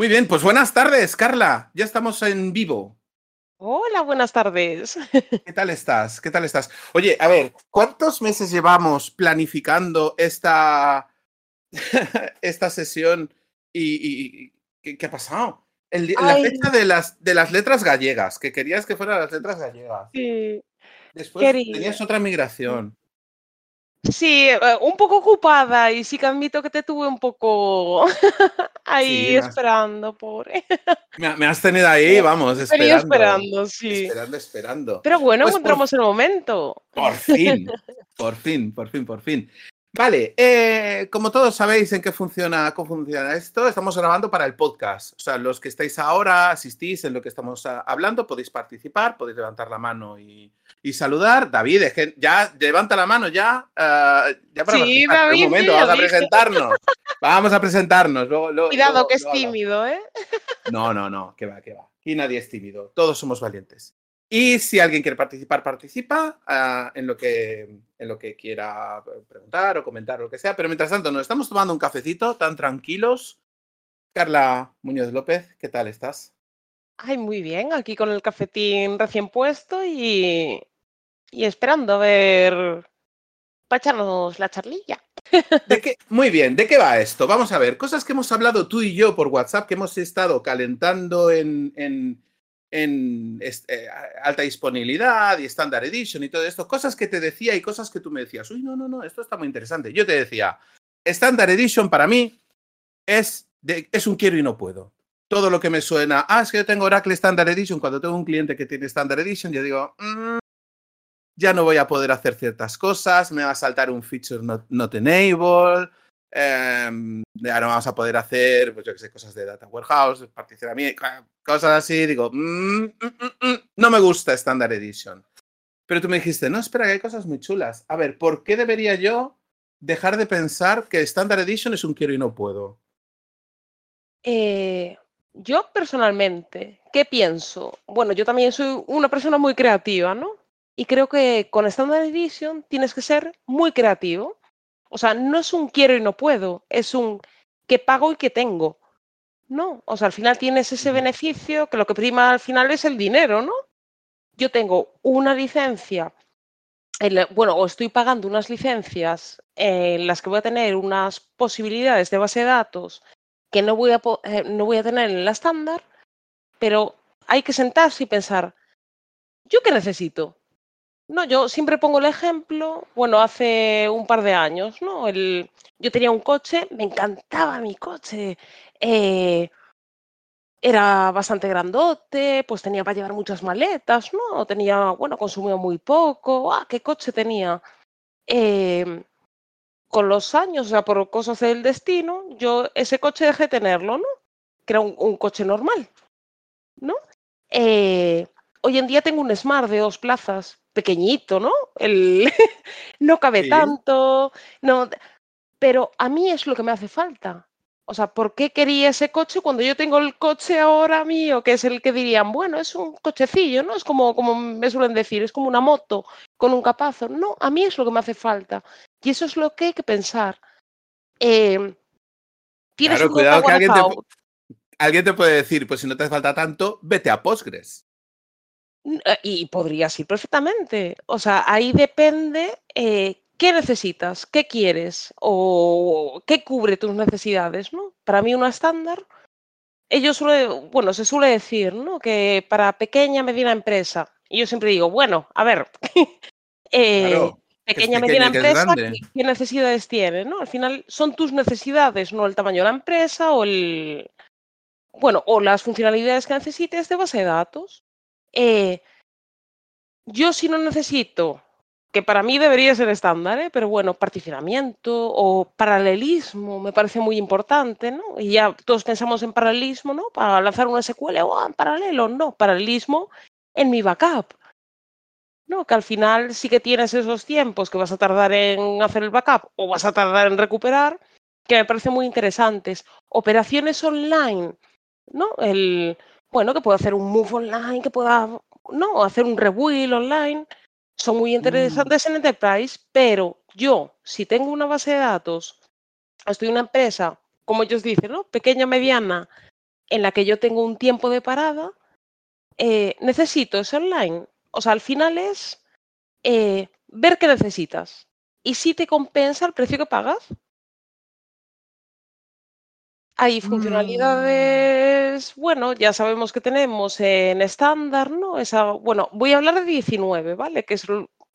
Muy bien, pues buenas tardes, Carla. Ya estamos en vivo. Hola, buenas tardes. ¿Qué tal estás? ¿Qué tal estás? Oye, a ver, ¿cuántos meses llevamos planificando esta, esta sesión y, ¿qué, ha pasado? la fecha de las, de las letras gallegas, que querías que fueran las letras gallegas. Sí. Después tenías otra migración. Sí, eh, un poco ocupada y sí que admito que te tuve un poco ahí esperando, pobre. Me, has tenido ahí, vamos, esperando. esperando, sí. Esperando, esperando. Pero bueno, pues encontramos el momento. Por fin, por fin, por fin, por fin. Vale, eh, como todos sabéis en qué funciona, cómo funciona esto, estamos grabando para el podcast. O sea, los que estáis ahora, asistís en lo que estamos ah, hablando, podéis participar, podéis levantar la mano y, saludar. David, es que ya levanta la mano ya, ah, ya para sí, David, Un momento, vamos a presentarnos. Vamos a presentarnos. Cuidado que es tímido, ¿eh? No, no, no, que va, que va. Aquí nadie es tímido. Todos somos valientes. Y si alguien quiere participar, participa ah, en, lo que, en lo que quiera preguntar o comentar o lo que sea. Pero mientras tanto, nos estamos tomando un cafecito tan tranquilos. Carla Muñoz López, ¿qué tal estás? Ay, muy bien, aquí con el cafetín recién puesto y, y esperando a ver para echarnos la charlilla. ¿De qué? Muy bien, ¿de qué va esto? Vamos a ver, cosas que hemos hablado tú y yo por WhatsApp, que hemos estado calentando en, en en este, alta disponibilidad y Standard Edition y todo esto, cosas que te decía y cosas que tú me decías, uy, no, no, no, esto está muy interesante. Yo te decía, Standard Edition para mí es, es un quiero y no puedo. Todo lo que me suena, ah, es que yo tengo Oracle Standard Edition, cuando tengo un cliente que tiene Standard Edition, yo digo, mm, ya no voy a poder hacer ciertas cosas, me va a saltar un feature not, not enable, eh, ya no vamos a poder hacer, pues cosas de data warehouse, particionamiento, cosas así. Digo, mm, mm, mm, no me gusta Standard Edition. Pero tú me dijiste, no, espera, que hay cosas muy chulas. A ver, ¿por qué debería yo dejar de pensar que Standard Edition es un quiero y no puedo? Eh, yo personalmente, ¿qué pienso? Bueno, yo también soy una persona muy creativa, ¿no? Y creo que con Standard Edition tienes que ser muy creativo o sea, no es un quiero y no puedo, es un que pago y que tengo. No, o sea, al final tienes ese beneficio que lo que prima al final es el dinero, ¿no? Yo tengo una licencia, bueno, o estoy pagando unas licencias en las que voy a tener unas posibilidades de base de datos que no voy a, eh, no voy a tener en la estándar, pero hay que sentarse y pensar, ¿yo qué necesito? No, yo siempre pongo el ejemplo, bueno, hace un par de años, ¿no? Yo tenía un coche, me encantaba mi coche, eh, era bastante grandote, pues tenía para llevar muchas maletas, ¿no? Tenía, bueno, consumía muy poco, ¡ah, qué coche tenía! Em, con los años, o sea, por cosas del destino, yo ese coche dejé de tenerlo, ¿no? Que era un, coche normal, ¿no? Eh, hoy en día tengo un Smart de dos plazas pequeñito, ¿no? El, no cabe tanto, no, pero a mí es lo que me hace falta. O sea, ¿por qué quería ese coche cuando yo tengo el coche ahora mío, que es el que dirían, bueno, es un cochecillo, ¿no? Es como, como me suelen decir, es como una moto con un capazo. No, a mí es lo que me hace falta. Y eso es lo que hay que pensar. Eh, claro, cuidado que alguien te, alguien te puede decir, pues si no te hace falta tanto, vete a Postgres. Eh, y podría ser perfectamente. O sea, ahí depende eh, qué necesitas, qué quieres o qué cubre tus necesidades, ¿no? Para mí una estándar, ellos suele, bueno, se suele decir, ¿no? Que para pequeña, mediana empresa. Y yo siempre digo, bueno, a ver, eh, pequeña, mediana empresa, ¿qué, necesidades tiene, ¿no? Al final son tus necesidades, no el tamaño de la empresa o el, bueno, o las funcionalidades que necesites de base de datos. Eh, yo si no necesito, que para mí debería ser estándar, ¿eh? pero bueno, particionamiento o paralelismo me parece muy importante, ¿no? Y ya todos pensamos en paralelismo, ¿no? Para lanzar una SQL o en paralelo, no, paralelismo en mi backup. ¿no? Que al final sí que tienes esos tiempos que vas a tardar en hacer el backup o vas a tardar en recuperar, que me parecen muy interesantes. Operaciones online, ¿no? El, bueno, que pueda hacer un move online, que pueda, no, hacer un rebuild online. Son muy mm. interesantes en Enterprise, pero yo, si tengo una base de datos, estoy en una empresa, como ellos dicen, ¿no? Pequeña, mediana, en la que yo tengo un tiempo de parada, eh, necesito ese online. O sea, al final es eh, ver qué necesitas y si te compensa el precio que pagas. Hay Mm. funcionalidades, bueno, ya sabemos que tenemos en estándar, ¿no? Esa, bueno, voy a hablar de 19, ¿vale? Que es,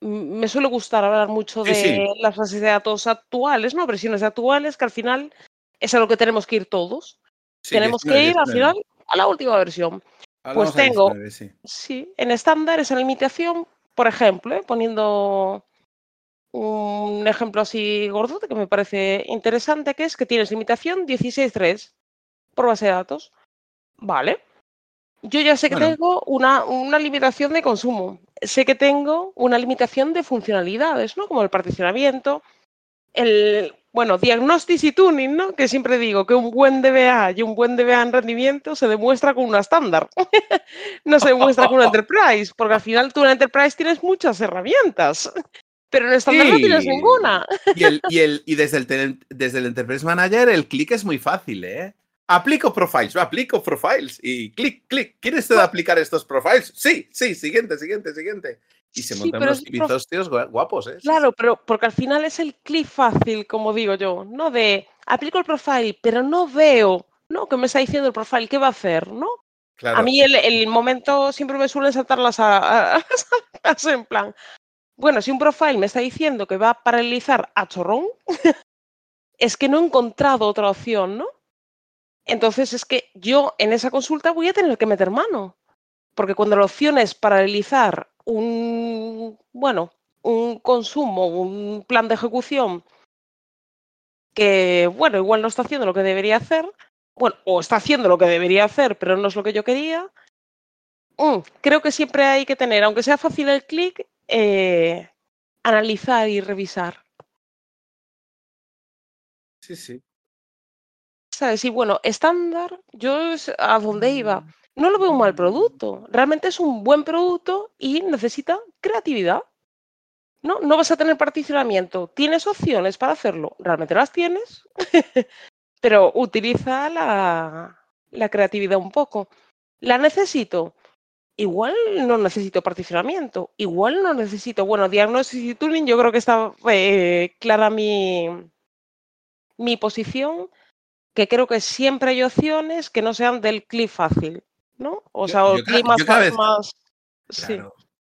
me suele gustar hablar mucho Sí, sí. de las bases de datos actuales, ¿no? Versiones actuales, que al final es a lo que tenemos que ir todos. Sí, tenemos 19, que ir al 19. final a la última versión. Hablamos Pues tengo, 19, sí. sí, en estándar esa limitación, por ejemplo, ¿eh? poniendo un ejemplo así gordote que me parece interesante, que es que tienes limitación 16.3 por base de datos. Vale. Yo ya sé que Bueno. tengo una, una limitación de consumo. Sé que tengo una limitación de funcionalidades, ¿no? Como el particionamiento, el, bueno, diagnostics y tuning, ¿no? Que siempre digo que un buen DBA y un buen DBA en rendimiento se demuestra con una estándar. no se demuestra con una enterprise, porque al final tú en enterprise tienes muchas herramientas, pero en estándar no tienes Sí. ninguna. Y, el, y, el, y desde, el, desde el Enterprise Manager el clic es muy fácil, ¿eh? Aplico profiles, aplico profiles y clic, clic. ¿Quiere usted aplicar estos profiles? Sí, sí, siguiente, siguiente, siguiente. Y se Sí, montan pero unos gua- guapos, ¿eh? Sí, sí. Claro, pero porque al final es el clic fácil, como digo yo, ¿no? De aplico el profile, pero no veo, ¿no? ¿Qué me está diciendo el profile? ¿Qué va a hacer, no? Claro. A mí el, el momento siempre me suelen saltar las a- a- las en plan. Bueno, si un profile me está diciendo que va a paralelizar a chorrón, es que no he encontrado otra opción, ¿no? Entonces es que yo en esa consulta voy a tener que meter mano. Porque cuando la opción es paralelizar un, bueno, un consumo, un plan de ejecución que, bueno, igual no está haciendo lo que debería hacer, bueno, o está haciendo lo que debería hacer, pero no es lo que yo quería, mm, creo que siempre hay que tener, aunque sea fácil el clic, eh, analizar y revisar. Sí, sí. ¿Sabes? Y bueno, estándar, yo es a donde iba. No lo veo un mal producto. Realmente es un buen producto y necesita creatividad. ¿No? No vas a tener particionamiento. ¿Tienes opciones para hacerlo? Realmente las tienes. Pero utiliza la, la creatividad un poco. ¿La necesito? Igual no necesito particionamiento. Igual no necesito. Bueno, diagnosis y tuning, yo creo que está eh, clara mi, mi posición que creo que siempre hay opciones que no sean del clic fácil, ¿no? O Yo- sea, o clic más, vez- más- sí. Claro.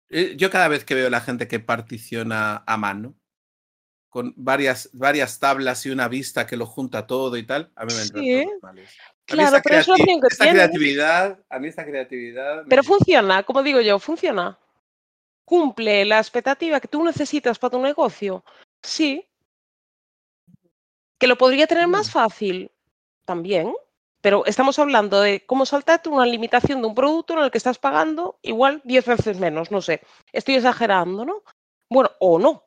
Eh, Yo cada vez que veo a la gente que particiona a mano, con varias, varias tablas y una vista que lo junta todo y tal, a mí me Sí, claro, pero es opción que esta creatividad, a mí esta creatividad. me- Pero funciona, como digo yo, funciona. Cumple la expectativa que tú necesitas para tu negocio. Sí. Que lo podría tener más Bueno. fácil también. Pero estamos hablando de cómo saltarte una limitación de un producto en el que estás pagando igual 10 veces menos, no sé. Estoy exagerando, ¿no? Bueno, o no.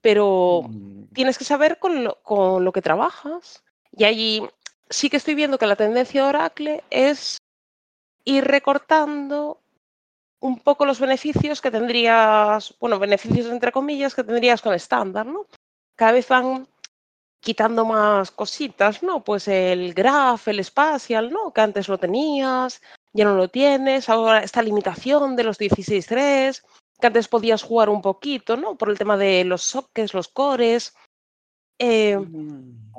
Pero Mm, tienes que saber con lo, con lo que trabajas. Y allí sí que estoy viendo que la tendencia de Oracle es ir recortando un poco los beneficios que tendrías, bueno, beneficios entre comillas que tendrías con estándar, ¿no? Cada vez van quitando más cositas, ¿no? Pues el graph, el spatial, ¿no? Que antes lo tenías, ya no lo tienes, ahora esta limitación de los 16.3, que antes podías jugar un poquito, ¿no? Por el tema de los sockets, los cores. Eh.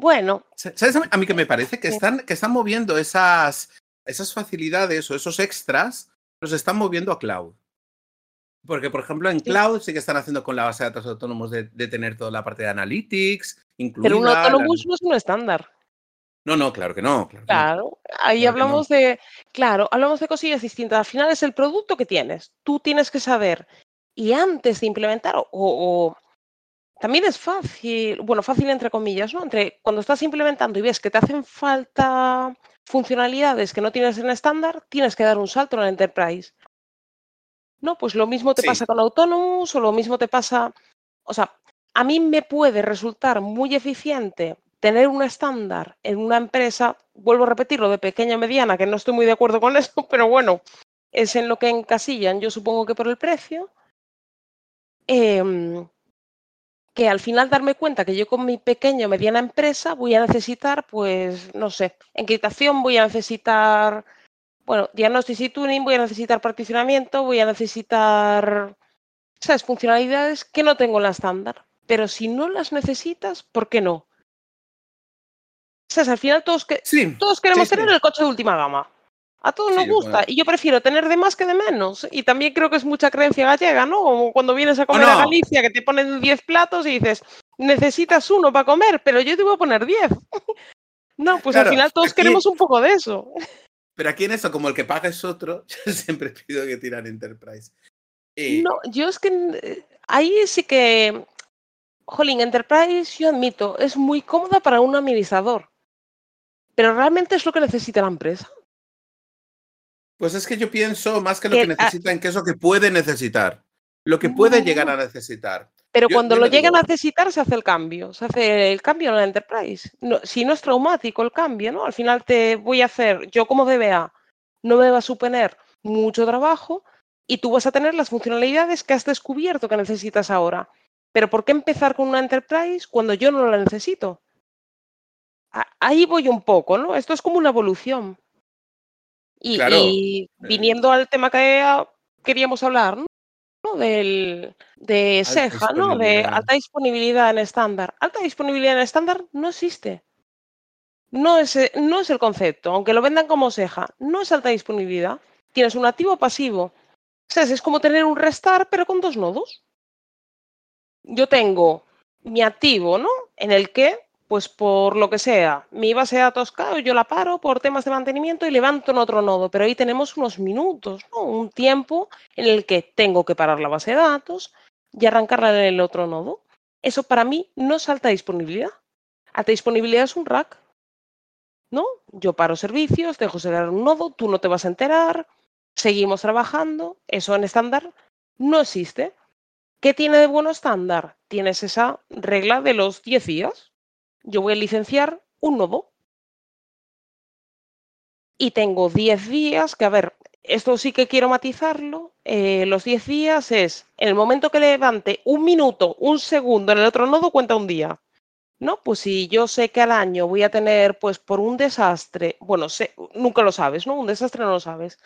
Bueno, ¿Sabes a mí- que me parece? Que están, que están moviendo esas, esas facilidades o esos extras, los están moviendo a cloud. Porque, por ejemplo, en cloud sí que están haciendo con la base de datos autónomos de, de tener toda la parte de analytics, incluida. pero un la- autobús no es un estándar. No, no, claro que no. Claro que no. Claro, ahí Claro que no. hablamos de, claro, hablamos de cosillas distintas. Al final es el producto que tienes. Tú tienes que saber. Y antes de implementar, o, o- también es fácil, bueno, fácil entre comillas, ¿no? Entre cuando estás implementando y ves que te hacen falta funcionalidades que no tienes en estándar, tienes que dar un salto en el enterprise. No, pues lo mismo te Sí. pasa con Autonomous o lo mismo te pasa, o sea, a mí me puede resultar muy eficiente tener un estándar en una empresa, vuelvo a repetirlo, de pequeña a mediana, que no estoy muy de acuerdo con eso, pero bueno, es en lo que encasillan, yo supongo que por el precio. Em, que al final darme cuenta que yo con mi pequeña o mediana empresa voy a necesitar, pues, no sé, encriptación, voy a necesitar, bueno, diagnóstico y tuning, voy a necesitar particionamiento, voy a necesitar, ¿sabes? Funcionalidades que no tengo en la estándar. Pero si no las necesitas, ¿por qué no? ¿Sabes? Al final todos, que, Sí, todos queremos sí, tener sí. el coche de última gama. A todos Sí, nos gusta. bueno. Y yo prefiero tener de más que de menos. Y también creo que es mucha creencia gallega, ¿no? Como cuando vienes a comer a no? Galicia, que te ponen 10 platos y dices, necesitas uno para comer, pero yo te voy a poner 10. no, pues Claro, al final todos aquí- queremos un poco de eso. Pero aquí en eso, como el que paga es otro, yo siempre pido que tiran Enterprise. Y, No, yo es que eh, ahí sí que, jolín, Enterprise, yo admito, es muy cómoda para un administrador. Pero realmente es lo que necesita la empresa. Pues es que yo pienso más que lo Que, que necesitan, que es lo que puede necesitar. Lo que puede llegar a necesitar. Pero Yo- cuando lo llegan a necesitar, se hace el cambio. Se hace el cambio en la Enterprise. No, si no es traumático el cambio, ¿no? Al final te voy a hacer, yo como DBA, no me va a suponer mucho trabajo y tú vas a tener las funcionalidades que has descubierto que necesitas ahora. Pero ¿por qué empezar con una Enterprise cuando yo no la necesito? Ahí voy un poco, ¿no? Esto es como una evolución. Y, Claro, y viniendo al tema que queríamos hablar, ¿no? ¿no? Del, de SEJA, ¿no? De alta disponibilidad en estándar. Alta disponibilidad en estándar no existe. No es, eh, no es el concepto, aunque lo vendan como SEJA, no es alta disponibilidad. Tienes un activo pasivo. O sea, es como tener un restar, pero con dos nodos. Yo tengo mi activo, ¿no? En el que, pues por lo que sea, mi base de datos cae, yo la paro por temas de mantenimiento y levanto en otro nodo, pero ahí tenemos unos minutos, ¿no? Un tiempo en el que tengo que parar la base de datos y arrancarla en el otro nodo. Eso para mí no es alta disponibilidad. Alta disponibilidad es un rack, ¿no? Yo paro servicios, dejo cerrar un nodo, tú no te vas a enterar, seguimos trabajando, eso en estándar no existe. ¿Qué tiene de bueno estándar? Tienes esa regla de los 10 días. Yo voy a licenciar un nodo. Y tengo 10 días, que a ver, esto sí que quiero matizarlo. eh, los 10 días es, en el momento que levante un minuto, un segundo en el otro nodo, cuenta un día. ¿No? Pues si yo sé que al año voy a tener, pues por un desastre, bueno, sé, nunca lo sabes, ¿no? Un desastre no lo sabes.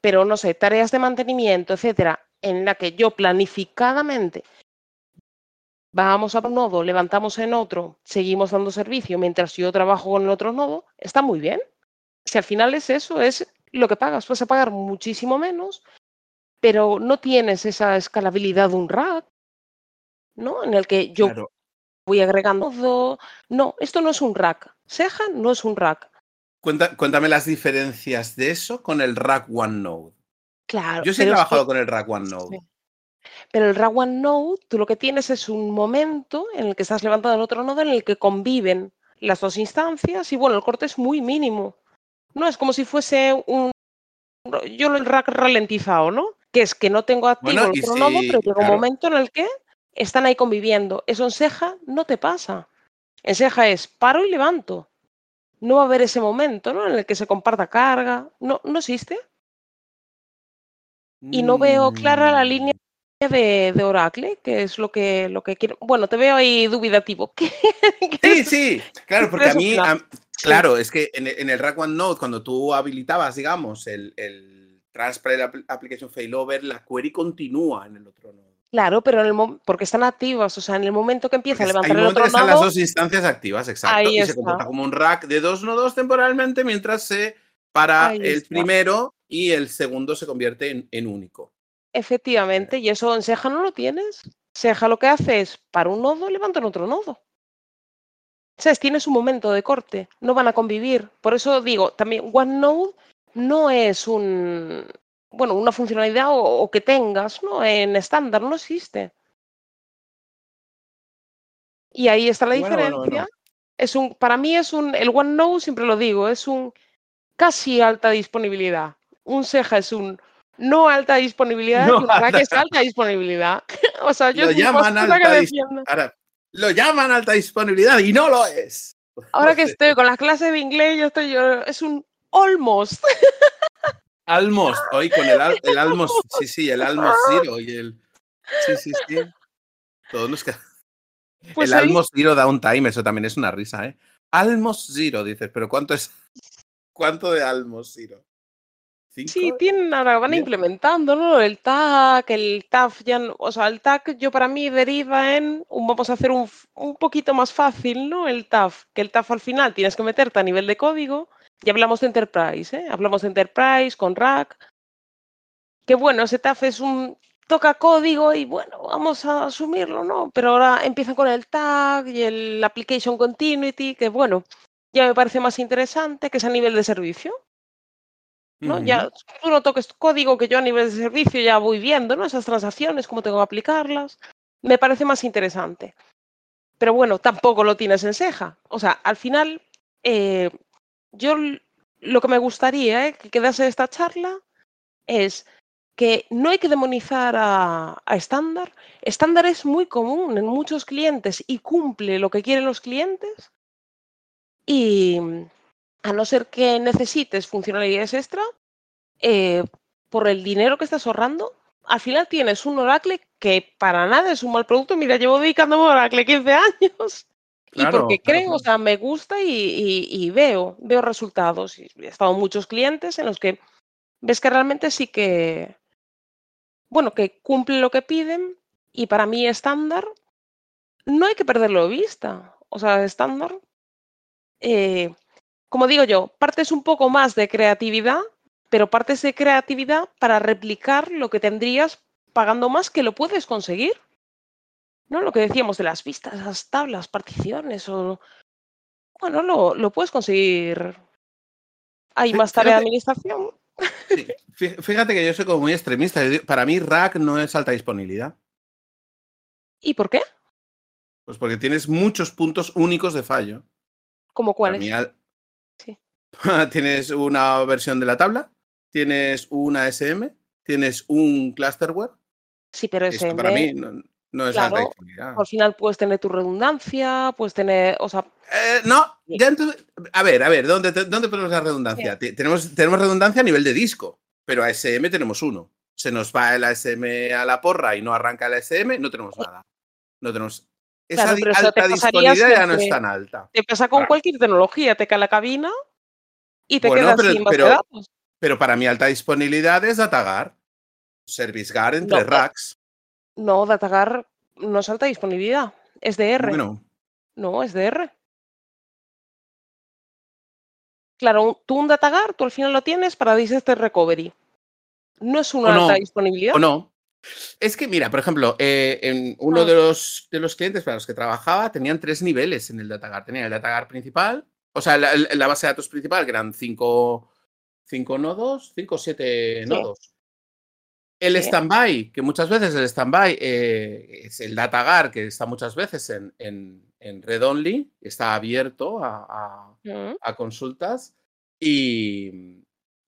Pero no sé, tareas de mantenimiento, etcétera, en la que yo planificadamente vamos a un nodo, levantamos en otro, seguimos dando servicio mientras yo trabajo con el otro nodo, está muy bien. Si al final es eso, es lo que pagas, vas a pagar muchísimo menos, pero no tienes esa escalabilidad de un rack, ¿no? En el que yo Claro. voy agregando todo. No, esto no es un rack. Seja no es un rack. Cuenta- cuéntame las diferencias de eso con el Rack OneNode. Claro. Yo sí he pero es que- trabajado con el Rack OneNode. Sí. Pero el rack OneNode, tú lo que tienes es un momento en el que estás levantando el otro nodo en el que conviven las dos instancias y bueno, el corte es muy mínimo. No es como si fuese un yo el rack ralentizado, ¿no? Que es que no tengo activo Bueno, el otro nodo, si- pero llega claro. un momento en el que están ahí conviviendo. Eso en Seja no te pasa. En Seja es paro y levanto. No va a haber ese momento, ¿no? En el que se comparta carga. No, no existe. Y no veo clara la línea Mm. De, de Oracle, que es lo que, lo que quiero. Bueno, te veo ahí dubitativo. ¿Qué- qué Sí, es- sí, claro, ¿qué porque a mí, a- claro, es que en, en el Rack OneNode, cuando tú habilitabas, digamos, el, el Application Failover, la query continúa en el otro nodo. Claro, pero en el porque están activas, o sea, en el momento que empieza Porque a levantar el otro que están las dos instancias activas, exacto, Ahí y se está. comporta como un rack de dos nodos temporalmente mientras se para Ahí el está. primero y el segundo se convierte en, en único. Efectivamente, y eso en Seja no lo tienes. Seja lo que hace es para un nodo, levanta en otro nodo. ¿Sabes? Tienes un momento de corte, no van a convivir. Por eso digo, también OneNode no es un, bueno, una funcionalidad o, o que tengas, ¿no? En estándar no existe. Y ahí está la diferencia. bueno, bueno. Es un, para mí es un, el OneNode siempre lo digo, es un casi alta disponibilidad. Un Seja es un no alta disponibilidad No alta. es alta disponibilidad. o sea, yo Lo llaman que alta dis- defiendo. Ahora, lo llaman alta disponibilidad y no lo es. Ahora que estoy con las clases de inglés, yo estoy, yo, es un almost. Almost, hoy con el, al- el Almost, sí, sí, el Almost Zero y el. Sí, sí, sí. Todos nos quedamos. Pues el ahí- Almos Zero Downtime, eso también es una risa, ¿eh? Almos Zero, dices, pero ¿cuánto es? ¿Cuánto de Almos Zero? Sí, tienen, ahora van implementando, ¿no? El TAC, el TAF, ya, no- o sea, el TAC yo para mí deriva en un, vamos a hacer un, un poquito más fácil, ¿no? El TAF, que el TAF al final tienes que meterte a nivel de código, y hablamos de Enterprise, ¿eh? Hablamos de Enterprise con Rack, que bueno, ese TAF es un, toca código y bueno, vamos a asumirlo, ¿no? Pero ahora empiezan con el TAG y el Application Continuity, que bueno, ya me parece más interesante, que es a nivel de servicio. ¿No? Ya tú no toques tu código, que yo a nivel de servicio ya voy viendo, ¿no? Esas transacciones, cómo tengo que aplicarlas. Me parece más interesante. Pero bueno, tampoco lo tienes en ceja. O sea, al final, eh, yo lo que me gustaría eh, que quedase de esta charla es que no hay que demonizar a, a estándar. Estándar es muy común en muchos clientes y cumple lo que quieren los clientes. Y a no ser que necesites funcionalidades extra, eh, por el dinero que estás ahorrando, al final tienes un Oracle que para nada es un mal producto. Mira, llevo dedicándome a Oracle 15 años. Y Claro, porque claro, creo, o sea, me gusta y, y- y veo, veo resultados. Y he estado en muchos clientes en los que ves que realmente sí que, bueno, que cumplen lo que piden y para mí estándar no hay que perderlo de vista. O sea, estándar, eh, como digo yo, partes un poco más de creatividad, pero partes de creatividad para replicar lo que tendrías pagando más que lo puedes conseguir. ¿No? Lo que decíamos de las vistas, las tablas, particiones o... Bueno, lo, lo puedes conseguir. Hay más tarea de administración. Sí, Fíjate que yo soy como muy extremista. Para mí, Rack no es alta disponibilidad. ¿Y por qué? Pues porque tienes muchos puntos únicos de fallo. ¿Como Para cuáles? mí, al- Sí. tienes una versión de la tabla, tienes una SM, tienes un clusterware. Sí, pero Esto SM, para mí no, no es claro, disponibilidad. al final puedes tener tu redundancia, puedes tener, o sea, Eh, no, ya entonces- a ver, a ver, ¿dónde, dónde ponemos la redundancia? Te- Tenemos, tenemos redundancia a nivel de disco, pero a SM tenemos uno. Se nos va el ASM a la porra y no arranca el ASM, no tenemos nada. No tenemos. Esa Claro, pero alta disponibilidad ya no es tan alta. te pasa con Claro. cualquier tecnología, te cae la cabina y te Bueno, quedas pero- sin pero- datos. Pero para mí alta disponibilidad es DataGuard, ServiceGuard entre No, racks. No, DataGuard no es alta disponibilidad, es DR. Bueno, No, es DR. Claro, tú un DataGuard, tú al final lo tienes para Disaster Recovery. No es una O no, alta disponibilidad. o no. Es que, mira, por ejemplo, eh, en uno Ah. de, los, de los clientes para los que trabajaba tenían tres niveles en el DataGuard. Tenían el DataGuard principal, o sea, la, la base de datos principal, que eran cinco, cinco nodos, cinco o siete Sí. nodos. El Sí. standby, que muchas veces el standby eh, es el DataGuard, que está muchas veces en, en, en Red Only, está abierto a, a- Mm, a consultas y,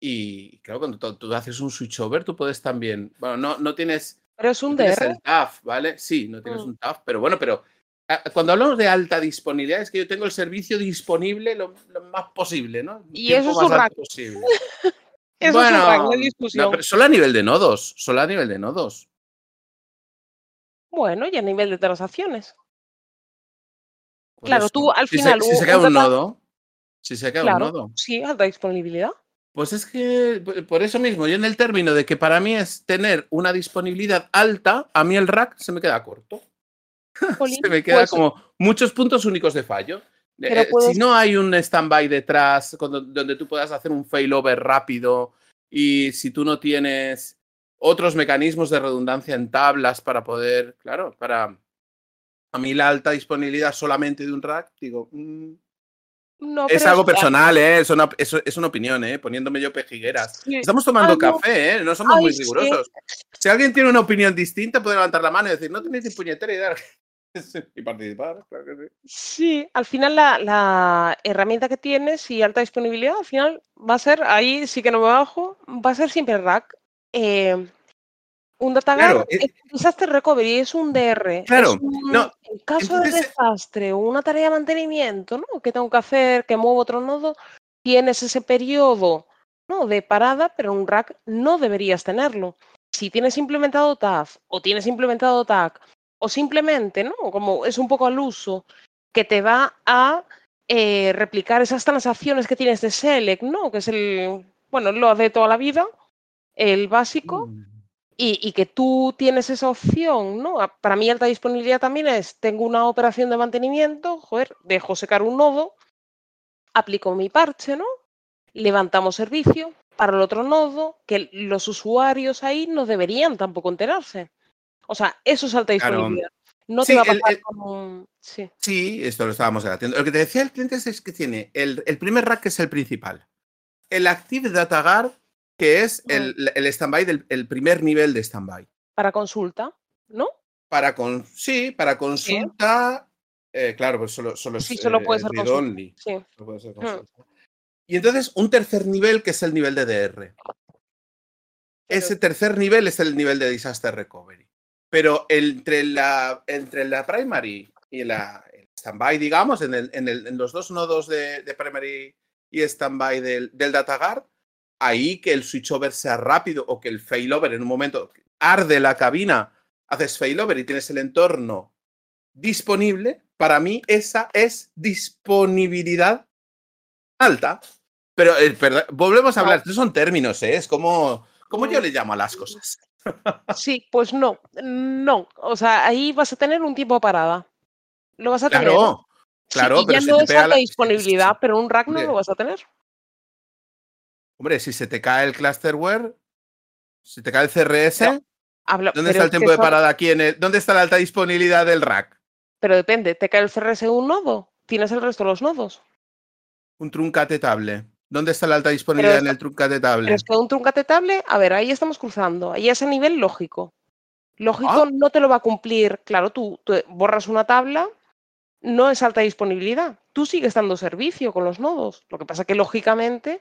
y claro, cuando tú, tú haces un switchover, tú puedes también, bueno, no, no tienes, Pero es no un tienes DR. el TAF, ¿vale? Sí, no tienes Mm. un TAF, pero bueno, pero ah, cuando hablamos de alta disponibilidad es que yo tengo el servicio disponible lo, lo más posible, ¿no? Y tiempo eso es un posible. Eso es un rack, no no, discusión. pero solo a nivel de nodos, solo a nivel de nodos. Bueno, y a nivel de transacciones. Claro, eso. tú al Si se- final. Si se, cae un nodo, si se cae un nodo. sí, alta disponibilidad. Pues es que por eso mismo, yo en el término de que para mí es tener una disponibilidad alta, a mí el rack se me queda corto. Se me queda pues, como muchos puntos únicos de fallo. Eh, eh, puedes- Si no hay un stand-by detrás donde tú puedas hacer un failover rápido y si tú no tienes otros mecanismos de redundancia en tablas para poder, claro, para a mí la alta disponibilidad solamente de un rack, digo, mm, no, es algo personal, ¿eh? es, una, es, es una opinión, ¿eh? poniéndome yo pejigueras. Estamos tomando Ah, no. café, ¿eh? no somos Ay, muy sí. rigurosos. Si alguien tiene una opinión distinta, puede levantar la mano y decir, no tenéis ni puñetera idea. y participar, claro que sí. Sí, al final la, la herramienta que tienes y alta disponibilidad, al final va a ser, ahí sí que no me bajo, va a ser siempre rack. Eh, un DataGuard Claro, es eh, un disaster recovery, es un DR. es Claro, un- no, en caso entonces, de desastre o una tarea de mantenimiento, ¿no? Que tengo que hacer, que muevo otro nodo, tienes ese periodo ¿no? de parada, pero un rack no deberías tenerlo. Si tienes implementado TAF o tienes implementado TAC o simplemente, ¿no? Como es un poco al uso, que te va a eh, replicar esas transacciones que tienes de Select, ¿no? Que es el, bueno, lo de toda la vida, el básico. Mm. Y, y, que tú tienes esa opción, ¿no? Para mí alta disponibilidad también es, tengo una operación de mantenimiento, joder, dejo secar un nodo, aplico mi parche, ¿no? Levantamos servicio para el otro nodo, que los usuarios ahí no deberían tampoco enterarse. O sea, eso es alta disponibilidad. Claro. No sí, te va a pasar el, el, como... Sí. sí. esto lo estábamos debatiendo. Lo que te decía el cliente es que tiene el, el primer rack que es el principal. El Active Data Guard, que es el, el standby del el primer nivel de standby. Para consulta, ¿no? Para con, sí, para consulta. Eh, claro, pues solo, solo Sí, es solo puede eh, ser only. Sí. Solo puede ser Hmm. consulta. Y entonces un tercer nivel que es el nivel de DR. Ese tercer nivel es el nivel de disaster recovery. Pero entre la, entre la primary y la standby, digamos, en, el, en, el, en, los dos nodos de, de primary y standby del, del DataGuard, ahí que el switchover sea rápido o que el failover en un momento arde la cabina, haces failover y tienes el entorno disponible, para mí esa es disponibilidad alta. Pero eh, perdón, volvemos a hablar, estos son términos, ¿eh? es como, como yo le llamo a las cosas. Sí, pues no, no. O sea, ahí vas a tener un tiempo parada. Lo vas a tener. Claro, claro, sí, pero ya si no es alta la- disponibilidad, pero un rack no lo vas a tener. Hombre, si se te cae el clusterware, si te cae el CRS, ¿dónde está el es tiempo de parada aquí en el, ¿Dónde está la alta disponibilidad del rack? Pero depende, te cae el CRS un nodo, tienes el resto de los nodos. Un truncatetable. ¿Dónde está la alta disponibilidad en el truncatetable? Pero es que un truncatetable, a ver, ahí estamos cruzando, ahí es a nivel lógico. Lógico Ah. no te lo va a cumplir, claro, tú, tú borras una tabla, no es alta disponibilidad, tú sigues dando servicio con los nodos. Lo que pasa que lógicamente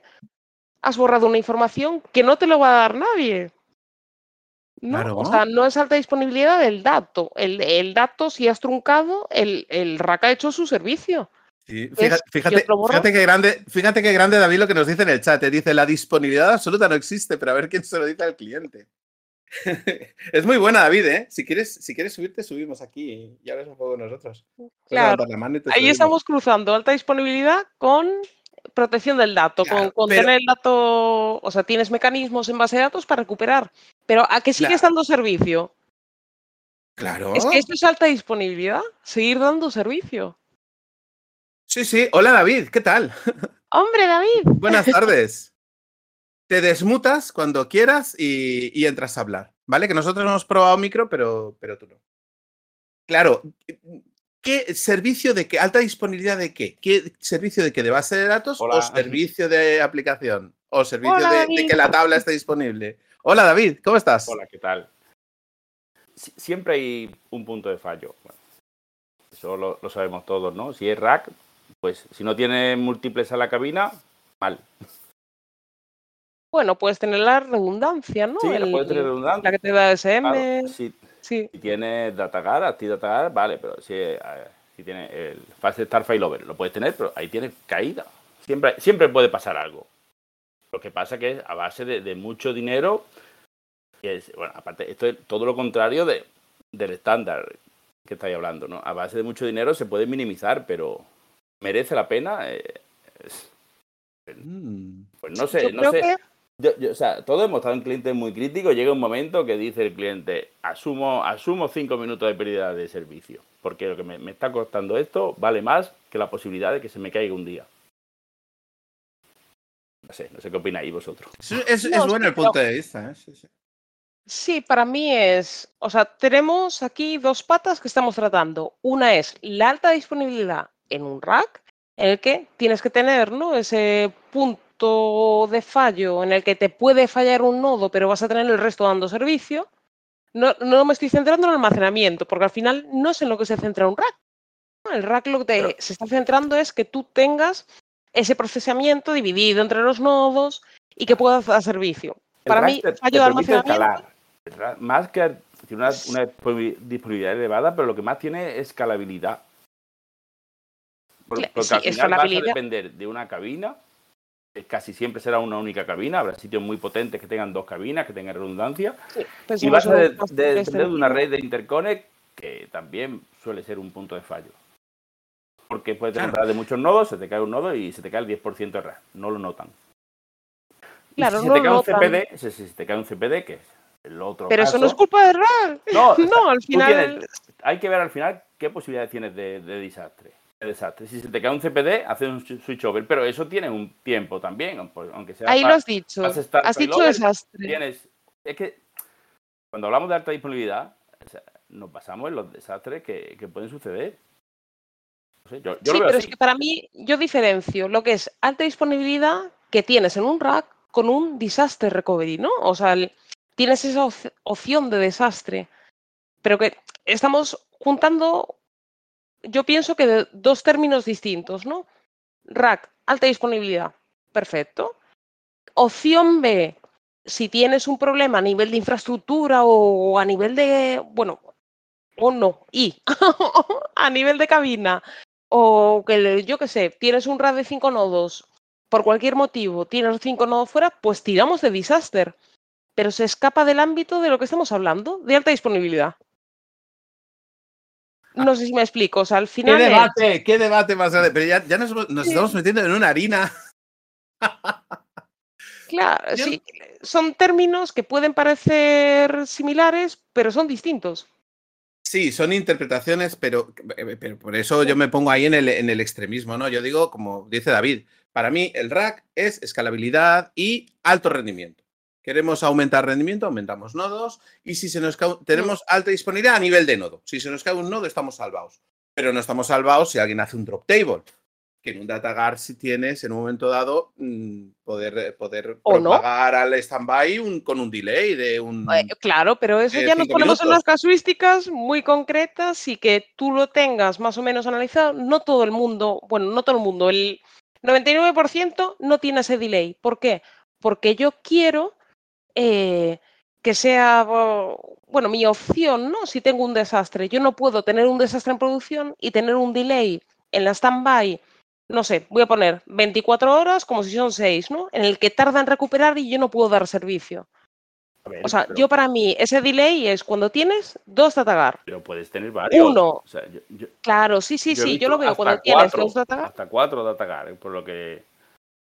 has borrado una información que no te lo va a dar nadie. ¿no? Claro. O sea, no es alta disponibilidad del dato. El, el dato, si has truncado, el, el rack ha hecho su servicio. Fíjate, ¿Y fíjate, fíjate qué grande, fíjate qué grande David lo que nos dice en el chat. eh, Dice la disponibilidad absoluta no existe, pero a ver quién se lo dice al cliente. es muy buena, David, ¿eh? Si quieres, si quieres subirte, subimos aquí y hablas un poco con nosotros. Puedes Claro. levantar la mano y te Ahí subimos. estamos cruzando alta disponibilidad con protección del dato, Claro, con, con pero- tener el dato, o sea, tienes mecanismos en base de datos para recuperar. Pero ¿a qué sigues Claro. dando servicio? Claro. Es que esto es alta disponibilidad, seguir dando servicio. Sí, sí. Hola, David, ¿qué tal? Hombre, David. Buenas tardes. Te desmutas cuando quieras y, y entras a hablar, ¿vale? Que nosotros hemos probado micro, pero, pero tú no. Claro. ¿Qué servicio de qué? ¿Alta disponibilidad de qué? ¿Qué servicio de qué? ¿De base de datos Hola. o servicio de aplicación? ¿O servicio Hola, de, que la tabla esté disponible? Hola, David, ¿cómo estás? Hola, ¿qué tal? Si- Siempre hay un punto de fallo. Bueno, eso lo, lo sabemos todos, ¿no? Si es rack, pues si no tiene múltiples a la cabina, mal. Bueno, puedes tener la redundancia, ¿no? Sí, la El- puedes tener redundante. La que te da SM. Claro, si, Sí. si tienes DataGuard, Active DataGuard, vale, pero si, eh, si tienes el Fast Start Failover, lo puedes tener, pero ahí tienes caída. Siempre, siempre puede pasar algo. Lo que pasa que es a base de, de mucho dinero. Y es, bueno, aparte, esto es todo lo contrario de, del estándar que estáis hablando, ¿no? A base de mucho dinero se puede minimizar, pero merece la pena. Eh, es- Mm. pues no sé, Yo no sé. que Yo- yo- o sea, todos hemos estado en clientes muy críticos. Llega un momento que dice el cliente, asumo, asumo cinco minutos de pérdida de servicio, porque lo que me, me está costando esto vale más que la posibilidad de que se me caiga un día. No sé, no sé qué opináis vosotros. Es, es- es No, bueno el punto de vista. ¿eh? Sí, sí. Sí, para mí es, o sea, tenemos aquí dos patas que estamos tratando. Una es la alta disponibilidad en un rack, en el que tienes que tener, ¿no? Ese punto de fallo en el que te puede fallar un nodo, pero vas a tener el resto dando servicio. No, no me estoy centrando en el almacenamiento, porque al final no es en lo que se centra un rack. El rack lo que te- Pero- se está centrando es que tú tengas ese procesamiento dividido entre los nodos y que puedas dar servicio. El Para mí, te- te fallo de almacenamiento. escalar. Más que tiene una, una disponibilidad elevada, pero lo que más tiene es escalabilidad. Porque sí, al final vas a depender de una cabina. Casi siempre será una única cabina. Habrá sitios muy potentes que tengan dos cabinas, que tengan redundancia. Sí, pues Y vas a de- de- depender de una red de interconnect que también suele ser un punto de fallo. Porque puedes tener de muchos nodos, se te cae un nodo y se te cae el 10% de RAM. No lo notan. Claro, si no se te cae lo un notan. CPD, si si se te cae un CPD, que es el otro Pero eso no es culpa de RAM. No, No, al final. tienes- hay que ver al final qué posibilidades tienes de, de desastre. De desastre. Si se te cae un CPD, haces un swi- switch over, pero eso tiene un tiempo también, aunque sea Ahí lo has dicho. Has dicho desastre. tienes es que cuando hablamos de alta disponibilidad o sea, nos basamos en los desastres que, que pueden suceder. No sé, yo, yo sí, lo veo pero así. es que para mí yo diferencio lo que es alta disponibilidad que tienes en un rack con un disaster recovery, ¿no? O sea, el- tienes esa op- opción de desastre, pero que estamos juntando, yo pienso que de dos términos distintos, ¿no? Rack, alta disponibilidad, perfecto. Opción B, si tienes un problema a nivel de infraestructura o a nivel de, bueno, o no, y a nivel de cabina, o que yo qué sé, tienes un RAD de cinco nodos, por cualquier motivo, tienes cinco nodos fuera, pues tiramos de disaster. Pero se escapa del ámbito de lo que estamos hablando, de alta disponibilidad. No sé si me explico, o sea, al ¿Qué final es- debate? ¿Qué debate más grande? Pero ya, ya nos, estamos metiendo en una harina. claro, Yo- sí, son términos que pueden parecer similares, pero son distintos. Sí, son interpretaciones, pero, eh, pero por eso yo me pongo ahí en el, en el extremismo, ¿no? Yo digo, como dice David, para mí el rack es escalabilidad y alto rendimiento. Queremos aumentar rendimiento, aumentamos nodos y si se nos cae, tenemos alta disponibilidad a nivel de nodo. Si se nos cae un nodo, estamos salvados. Pero no estamos salvados si alguien hace un drop table. Que en un DataGuard si tienes en un momento dado mm, poder, poder O no. propagar al standby un- con un delay de un... Eh, claro, pero eso eh, ya nos ponemos en unas casuísticas muy concretas y que tú lo tengas más o menos analizado. No todo el mundo, bueno, no todo el mundo, el 99% no tiene ese delay. ¿Por qué? Porque yo quiero eh, que sea, oh, bueno, mi opción, ¿no? Si tengo un desastre, yo no puedo tener un desastre en producción y tener un delay en la standby, no sé, voy a poner 24 horas como si son 6, ¿no? En el que tarda en recuperar y yo no puedo dar servicio. Ver, O sea, pero- yo para mí, ese delay es cuando tienes dos datagar. pero puedes tener varios. Uno. O sea, yo- yo- Claro, sí, sí, yo sí, yo lo veo cuando tienes dos datagar. Hasta cuatro datagar, por lo que,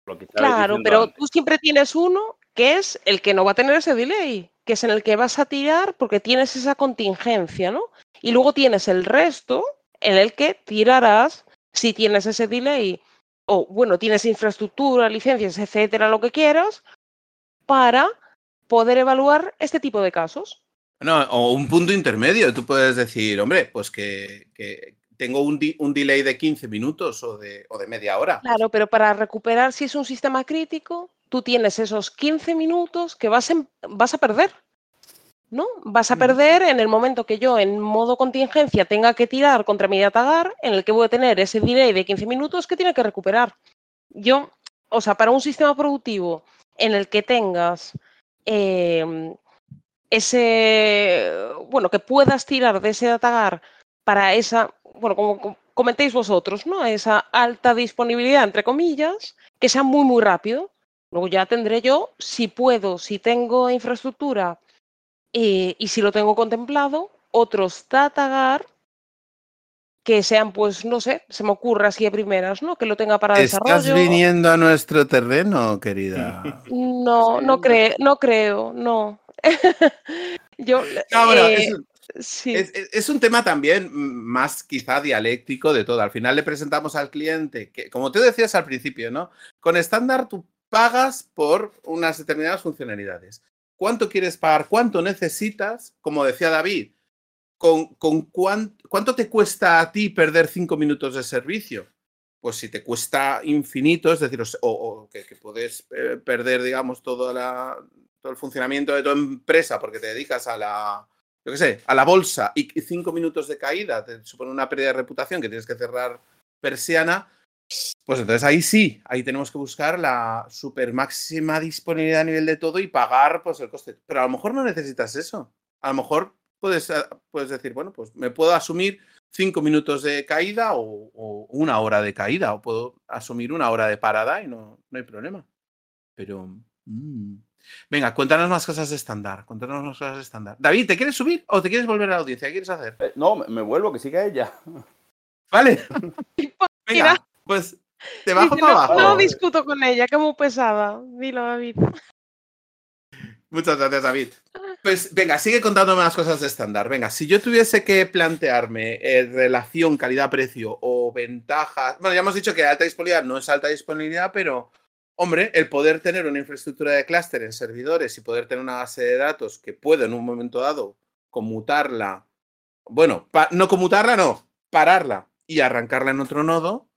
por lo que Claro, pero antes. tú siempre tienes uno que es el que no va a tener ese delay, que es en el que vas a tirar porque tienes esa contingencia, ¿no? Y luego tienes el resto en el que tirarás si tienes ese delay o, bueno, tienes infraestructura, licencias, etcétera, lo que quieras, para poder evaluar este tipo de casos. No, o un punto intermedio. Tú puedes decir, hombre, pues que, que tengo un, di- un delay de 15 minutos o de, o de media hora. Claro, pero para recuperar si es un sistema crítico, tú tienes esos 15 minutos que vas, en- vas a perder. ¿No? Vas a perder en el momento que yo en modo contingencia tenga que tirar contra mi datagar, en el que voy a tener ese delay de 15 minutos que tiene que recuperar. Yo, o sea, para un sistema productivo en el que tengas em, ese, bueno, que puedas tirar de ese datagar para esa, bueno, como com- comentéis vosotros, ¿no? Esa alta disponibilidad, entre comillas, que sea muy, muy rápido. Luego ya tendré yo, si puedo, si tengo infraestructura eh, y si lo tengo contemplado, otros datagar que sean, pues, no sé, se me ocurre así de primeras, ¿no? Que lo tenga para ¿Estás desarrollo. viniendo a nuestro terreno, querida? No, no, creo, no creo, no. Yo, No, bueno, eh, es, sí. es- es- es un tema también mm, más quizá dialéctico de todo. Al final le presentamos al cliente que, como tú decías al principio, ¿no? Con estándar tú pagas por unas determinadas funcionalidades. ¿Cuánto quieres pagar? ¿Cuánto necesitas? Como decía David, ¿con, con cuán- cuánto te cuesta a ti perder cinco minutos de servicio? Pues si te cuesta infinito, es decir, o, que, puedes eh, perder, digamos, toda la- todo el funcionamiento de tu empresa porque te dedicas a la, yo qué sé, a la bolsa y cinco minutos de caída te supone una pérdida de reputación que tienes que cerrar persiana, pues entonces ahí sí, ahí tenemos que buscar la super máxima disponibilidad a nivel de todo y pagar pues el coste. Pero a lo mejor no necesitas eso. A lo mejor puedes, eh, puedes decir, bueno, pues me puedo asumir cinco minutos de caída o, o una hora de caída o puedo asumir una hora de parada y no, no hay problema. Pero... mm, Venga, cuéntanos más cosas de estándar. Cuéntanos más cosas de estándar. David, ¿te quieres subir o te quieres volver a la audiencia? ¿Qué quieres hacer? Eh, no, me vuelvo, que siga ella. Vale. Venga, pues te bajo para abajo. No discuto con ella, que muy pesada. Dilo, David. Muchas gracias, David. Pues venga, sigue contándome las cosas de estándar. Venga, si yo tuviese que plantearme eh, relación calidad-precio o ventajas. Bueno, ya hemos dicho que alta disponibilidad no es alta disponibilidad, pero hombre, el poder tener una infraestructura de clúster en servidores y poder tener una base de datos que puedo en un momento dado conmutarla. Bueno, no conmutarla, no, pararla y arrancarla en otro nodo.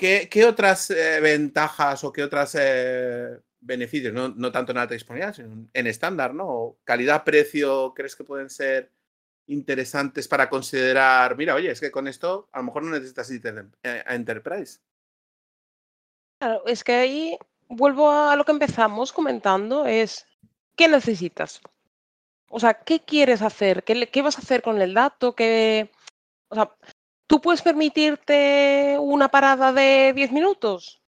¿Qué, otras eh, ventajas o qué otras eh, beneficios, no, tanto en alta disponibilidad, sino en estándar, ¿no? Calidad-precio, ¿crees que pueden ser interesantes para considerar? Mira, oye, es que con esto a lo mejor no necesitas eh, Enterprise. Claro, es que ahí vuelvo a lo que empezamos comentando, es ¿qué necesitas? O sea, ¿qué quieres hacer? ¿Qué, qué vas a hacer con el dato? ¿Qué, o sea, ¿tú puedes permitirte una parada de 10 minutos?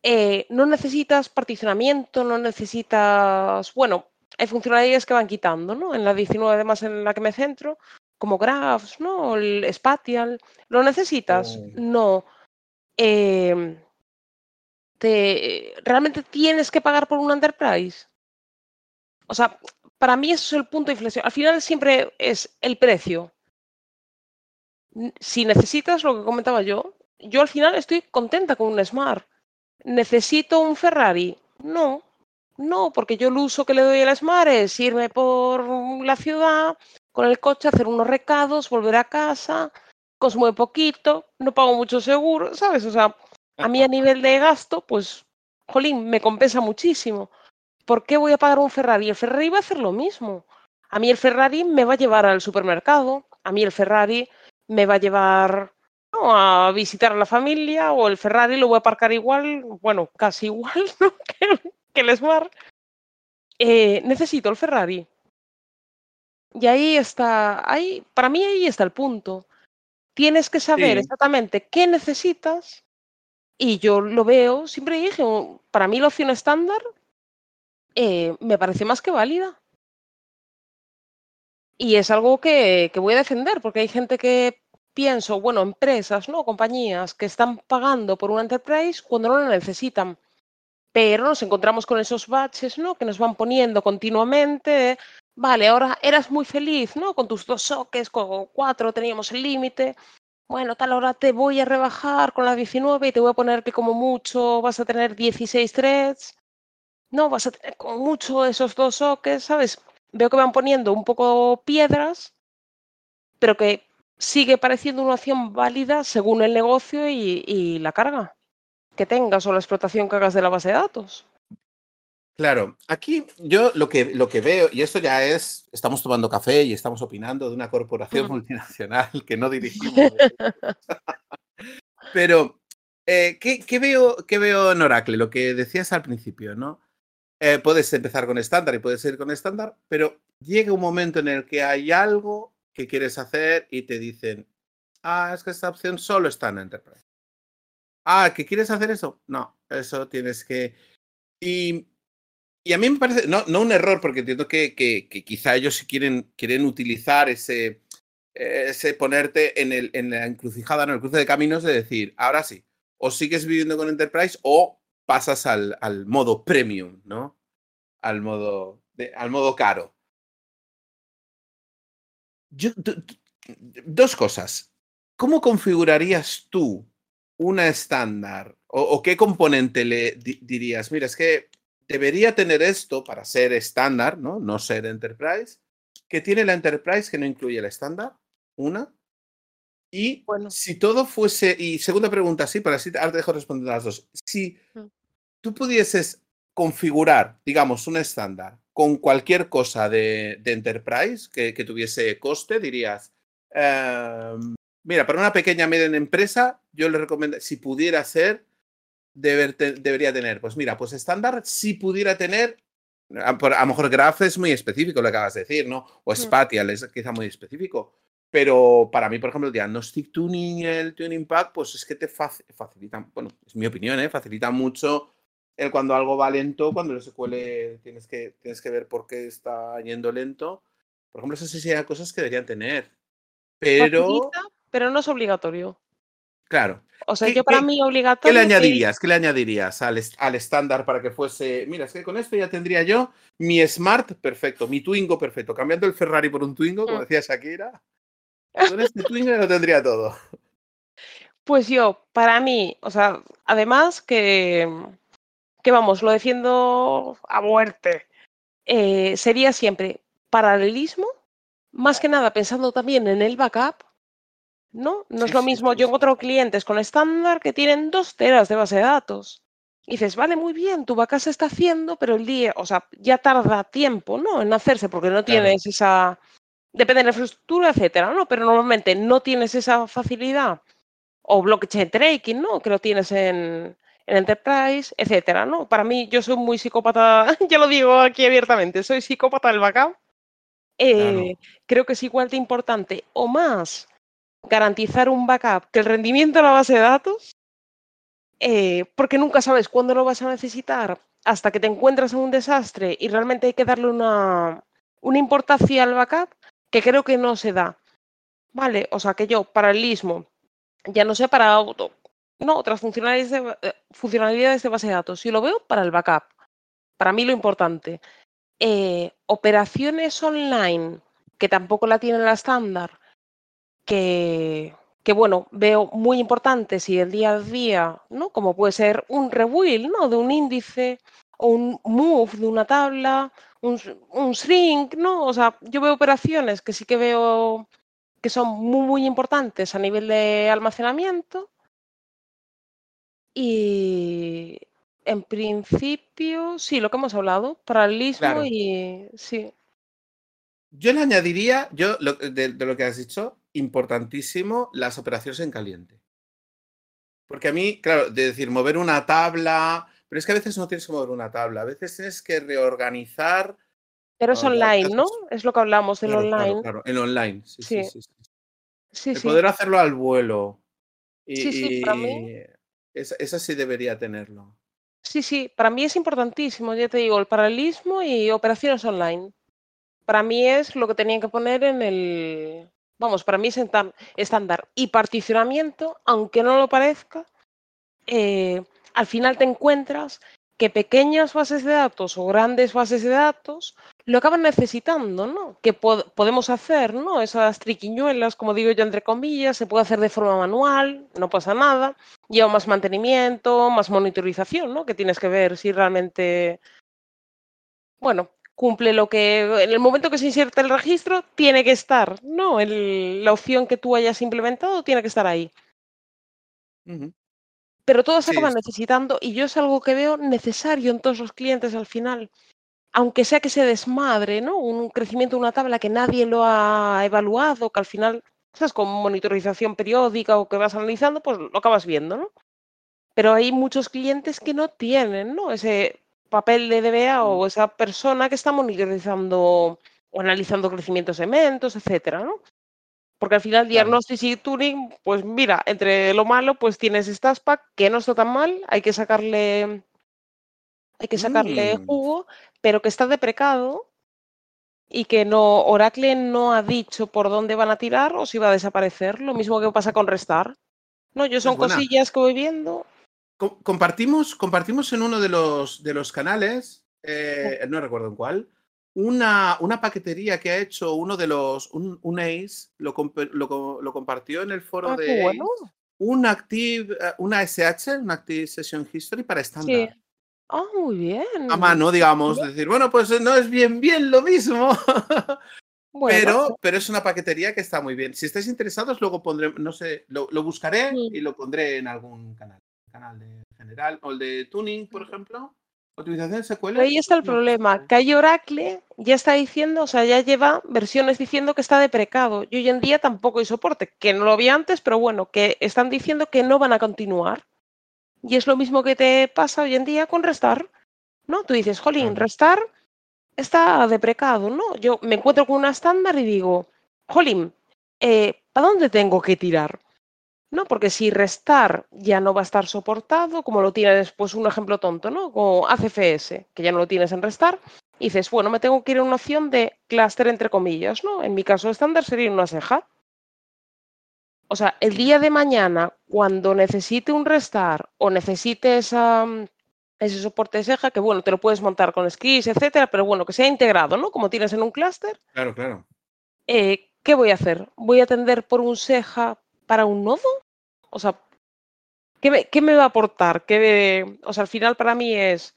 Eh, no necesitas particionamiento, no necesitas, bueno, hay funcionalidades que van quitando, ¿no? En la 19 además en la que me centro, como graphs, ¿no? El spatial, ¿lo necesitas? Oh. No. Em, te, ¿Realmente tienes que pagar por un enterprise? O sea, para mí eso es el punto de inflexión. Al final siempre es el precio. Si necesitas lo que comentaba yo, yo al final estoy contenta con un Smart. ¿Necesito un Ferrari? No, no, porque yo el uso que le doy al Smart es irme por la ciudad con el coche, hacer unos recados, volver a casa, consumo poquito, no pago mucho seguro, ¿sabes? O sea, a mí a nivel de gasto, pues, jolín, me compensa muchísimo. ¿Por qué voy a pagar un Ferrari? El Ferrari va a hacer lo mismo. A mí el Ferrari me va a llevar al supermercado, a mí el Ferrari me va a llevar a visitar a la familia o el Ferrari lo voy a aparcar igual, bueno, casi igual que, el Smart. Eh, necesito el Ferrari. Y ahí está, ahí, para mí ahí está el punto. Tienes que saber exactamente qué necesitas y yo lo veo, siempre dije, para mí la opción estándar eh, me parece más que válida. Y es algo que, que voy a defender, porque hay gente que pienso, bueno, empresas, ¿no? Compañías que están pagando por una enterprise cuando no la necesitan. Pero nos encontramos con esos baches, ¿no? Que nos van poniendo continuamente. Vale, ahora eras muy feliz, ¿no? Con tus dos soques, con cuatro teníamos el límite. Bueno, tal hora te voy a rebajar con la 19 y te voy a poner que como mucho vas a tener 16 threads. No, vas a tener como mucho esos dos soques, ¿sabes? Veo que van poniendo un poco piedras, pero que sigue pareciendo una opción válida según el negocio y, la carga que tengas o la explotación que hagas de la base de datos. Claro, aquí yo lo que, lo que veo, y esto ya es, estamos tomando café y estamos opinando de una corporación multinacional que no dirigimos. Pero, eh, ¿qué, veo, ¿qué veo en Oracle? Lo que decías al principio, ¿no? Eh, puedes empezar con estándar y puedes ir con estándar, pero llega un momento en el que hay algo que quieres hacer y te dicen, ah, es que esta opción solo está en Enterprise. Ah, ¿que quieres hacer eso? No, eso tienes que... Y, y a mí me parece, no, no un error, porque entiendo que, que, quizá ellos si quieren, quieren utilizar ese, ese ponerte en, el, en la encrucijada, en el cruce de caminos de decir, ahora sí, o sigues viviendo con Enterprise o pasas al, al modo premium, ¿no? Al modo, al modo caro dos cosas. ¿Cómo configurarías tú una estándar? O, qué componente le dirías? Mira, es que debería tener esto para ser estándar, ¿no? No ser enterprise. ¿Qué tiene la enterprise que no incluye el estándar? Una. Y bueno. si todo fuese, y segunda pregunta, sí, para así ahora te dejo responder las dos. Si mm. tú pudieses configurar, digamos, un estándar con cualquier cosa de, Enterprise que, tuviese coste, dirías, em, mira, para una pequeña media empresa, yo le recomiendo, si pudiera ser, debería tener, pues mira, pues estándar, si pudiera tener, a, lo mejor Graph es muy específico lo que acabas de decir, ¿no? O mm. Spatial es quizá muy específico. Pero para mí, por ejemplo, el Diagnostic Tuning el Tuning Pack, pues es que te facilitan, bueno, es mi opinión, ¿eh? facilita mucho el cuando algo va lento, cuando el SQL tienes que, tienes que ver por qué está yendo lento. Por ejemplo, esas sí serían cosas que deberían tener. Pero, Facilita, pero no es obligatorio. claro, O sea, ¿Qué- yo para qué- mí ¿qué obligatorio. le es- añadirías? ¿Qué le añadirías al, al estándar para que fuese, mira, es que con esto ya tendría yo mi Smart perfecto, mi Twingo perfecto, cambiando el Ferrari por un Twingo, como Mm. decía Shakira. Con este lo tendría todo. Pues yo, para mí, o sea, además que, que vamos, lo defiendo a muerte, eh, sería siempre paralelismo, más que nada pensando también en el backup, ¿no? No Sí, es lo mismo, sí, yo encuentro clientes con estándar que tienen dos teras de base de datos. Y dices, vale, muy bien, tu backup se está haciendo, pero el día, o sea, ya tarda tiempo, ¿no? En hacerse, porque no Claro. tienes esa, depende de la infraestructura, etcétera, ¿no? Pero normalmente no tienes esa facilidad o blockchain tracking, ¿no? Que lo tienes en, en Enterprise, etcétera, ¿no? Para mí, yo soy muy psicópata, ya lo digo aquí abiertamente, soy psicópata del backup. Eh, Creo que es igual de importante o más garantizar un backup que el rendimiento de la base de datos, eh, porque nunca sabes cuándo lo vas a necesitar hasta que te encuentras en un desastre y realmente hay que darle una, una importancia al backup que creo que no se da. Vale, o sea que yo, paralelismo, ya no sé para auto, no, otras funcionalidades de, eh, funcionalidades de base de datos. Yo lo veo para el backup. Para mí lo importante. Eh, operaciones online, que tampoco la tiene la estándar, que, que bueno, veo muy importantes y el día a día, ¿no? Como puede ser un rebuild, ¿no? De un índice o un move de una tabla, un, un shrink, ¿no? O sea, yo veo operaciones que sí que veo que son muy, muy importantes a nivel de almacenamiento y en principio, sí, lo que hemos hablado, paralelismo Claro. y sí. Yo le añadiría, yo lo- de, de lo que has dicho, importantísimo, las operaciones en caliente. Porque a mí, claro, de decir, mover una tabla, pero es que a veces no tienes que mover una tabla, a veces tienes que reorganizar. Pero es Ah, online, ¿no? Es lo que hablamos Claro, claro, online. claro, en online. Sí, sí, Sí. sí. sí. Sí, El poder hacerlo al vuelo. Y, Sí, sí, para mí- esa, esa sí debería tenerlo. Sí, sí, para mí es importantísimo, ya te digo, el paralelismo y operaciones online. Para mí es lo que tenían que poner en el, vamos, para mí es estándar. Y particionamiento, aunque no lo parezca, eh, al final te encuentras que pequeñas bases de datos o grandes bases de datos lo acaban necesitando, ¿no? Que pod- podemos hacer, ¿no? Esas triquiñuelas, como digo yo, entre comillas, se puede hacer de forma manual, no pasa nada. Lleva más mantenimiento, más monitorización, ¿no? Que tienes que ver si realmente, bueno, cumple lo que, en el momento que se inserta el registro, tiene que estar, ¿no? La opción que tú hayas implementado tiene que estar ahí. Pero todos Sí, acaban necesitando, y yo es algo que veo necesario en todos los clientes al final. Aunque sea que se desmadre, ¿no? Un crecimiento de una tabla que nadie lo ha evaluado, que al final, ¿sabes? Con monitorización periódica o que vas analizando, pues lo acabas viendo, ¿no? Pero hay muchos clientes que no tienen, ¿no? Ese papel de DBA Mm. o esa persona que está monitorizando o analizando crecimientos de eventos, etcétera, ¿no? Porque al final, Claro. diagnosis y tuning, pues mira, entre lo malo, pues tienes Statspack, que no está tan mal, hay que sacarle, hay que sacarle Mm. jugo, pero que está deprecado y que no, Oracle no ha dicho por dónde van a tirar o si va a desaparecer. Lo mismo que pasa con Restar. No, yo son cosillas que voy viendo. Co- Compartimos, compartimos en uno de los, de los canales, eh, no recuerdo en cuál, una, una paquetería que ha hecho uno de los, un, un ACE, lo, comp- lo co- lo compartió en el foro Ah, de bueno. ACE, un Active, eh, una SH, una Active Session History para Sí. estándar. Ah, muy bien. A mano, digamos, decir, bueno, pues no es bien, bien lo mismo. Bueno, Pero, pero es una paquetería que está muy bien. Si estáis interesados, luego pondré, no sé, lo, lo buscaré y lo pondré en algún canal. Canal de general o el de tuning, por ejemplo. SQL. Ahí está el problema, que Oracle ya está diciendo, o sea, ya lleva versiones diciendo que está deprecado. Y hoy en día tampoco hay soporte, que no lo había antes, pero bueno, que están diciendo que no van a continuar. Y es lo mismo que te pasa hoy en día con Restar, ¿no? Tú dices, jolín. Restar está deprecado, ¿no? Yo me encuentro con una estándar y digo, jolín, eh, ¿para dónde tengo que tirar? ¿No? Porque si restar ya no va a estar soportado, como lo tienes, pues un ejemplo tonto, ¿no? Como ACFS, que ya no lo tienes en restar, y dices, bueno, me tengo que ir a una opción de clúster entre comillas, ¿no? En mi caso estándar sería una ceja. O sea, el día de mañana, cuando necesite un restar o necesite esa, ese soporte de ceja, que bueno, te lo puedes montar con skis, etcétera, pero bueno, que sea integrado, ¿no? Como tienes en un clúster. Claro, claro. Eh, ¿Qué voy a hacer? ¿Voy a tender por un ceja para un nodo? O sea, ¿qué me, qué me va a aportar? ¿Qué, o sea, al final para mí es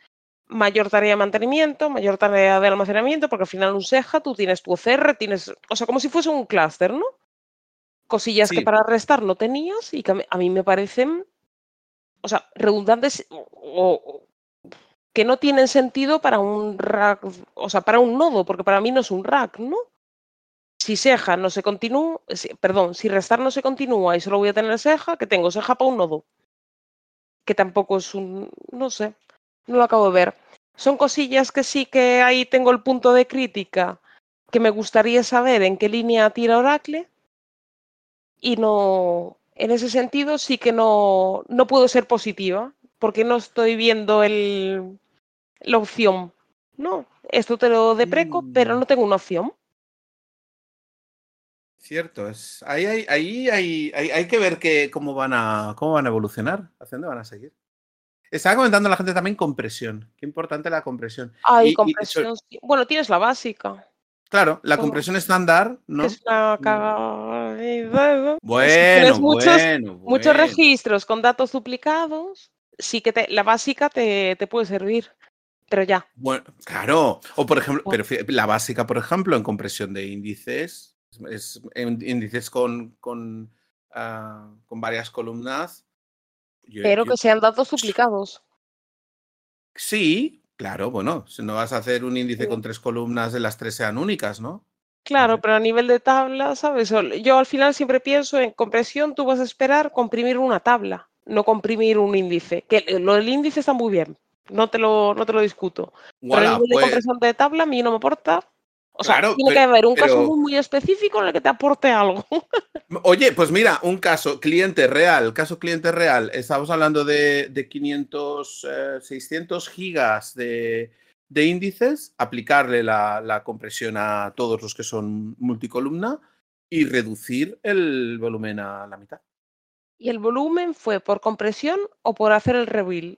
mayor tarea de mantenimiento, mayor tarea de almacenamiento, porque al final un ceja tú tienes tu OCR, tienes, o sea, como si fuese un clúster, ¿no? Cosillas que para restar no tenías y que a mí, a mí me parecen, o sea, redundantes o, o que no tienen sentido para un rack, o sea, para un nodo, porque para mí no es un rack, ¿no? Si ceja no se continúa, si- perdón, si restar no se continúa y solo voy a tener ceja, que tengo ceja para un nodo. Que tampoco es un, no sé, no lo acabo de ver. Son cosillas que sí que ahí tengo el punto de crítica, que me gustaría saber en qué línea tira Oracle. Y no, en ese sentido sí que no, no puedo ser positiva, porque no estoy viendo el, la opción. No, esto te lo depreco, pero Mm. no tengo una opción. Cierto, es. Ahí hay, ahí hay, hay, hay que ver que, cómo, van a, cómo van a evolucionar, hacia dónde van a seguir. Estaba comentando la gente también compresión. Qué importante la compresión. Hay Y- y compresión. sí. Bueno, tienes la básica, Claro, la Oh. compresión estándar, ¿no? que es una cagada. Bueno, muchos- bueno, Muchos bueno. registros con datos duplicados, sí que te- la básica te, te puede servir, pero ya. Bueno, claro. O por ejemplo, Bueno. pero la básica, por ejemplo, en compresión de índices, es índices con, con, ah, con varias columnas. yo- Pero yo- que sean datos duplicados. Sí, claro, bueno, si no vas a hacer un índice Sí. con tres columnas de las tres sean únicas, ¿no? Claro, pero a nivel de tabla, ¿sabes? Yo al final siempre pienso en compresión, tú vas a esperar comprimir una tabla, no comprimir un índice. Que lo del índice está muy bien, no te lo, no te lo discuto. Pero a nivel de pues, compresión de tabla a mí no me aporta. O sea, Claro, tiene pero- que haber un caso pero- muy específico en el que te aporte algo. Oye, pues mira, un caso, cliente real, caso cliente real, estamos hablando de, de 500, eh, 600 gigas de, de índices, aplicarle la, la compresión a todos los que son multicolumna y reducir el volumen a la mitad. ¿Y el volumen fue por compresión o por hacer el reveal?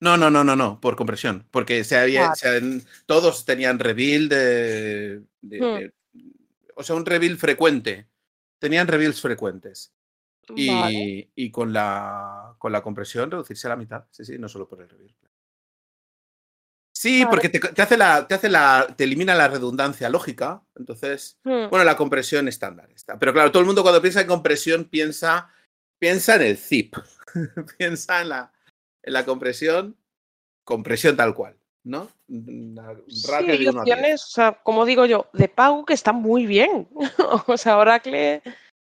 No, no, no, no, no, por compresión, porque se había, se todos tenían reveal de, de- Hmm. de- o sea, un reveal frecuente, tenían reveals frecuentes. Y, Vale. y con, la, con la compresión reducirse a la mitad. Sí, sí, no solo por el reveal. Sí, Vale. porque te, te hace la, te hace la, te elimina la redundancia lógica. Entonces, Hmm. bueno, la compresión estándar está. Pero claro, todo el mundo cuando piensa en compresión piensa, piensa en el zip. piensa en la, la compresión, compresión tal cual, ¿no? Sí, hay opciones, o sea, como digo yo, de pago que están muy bien. o sea, Oracle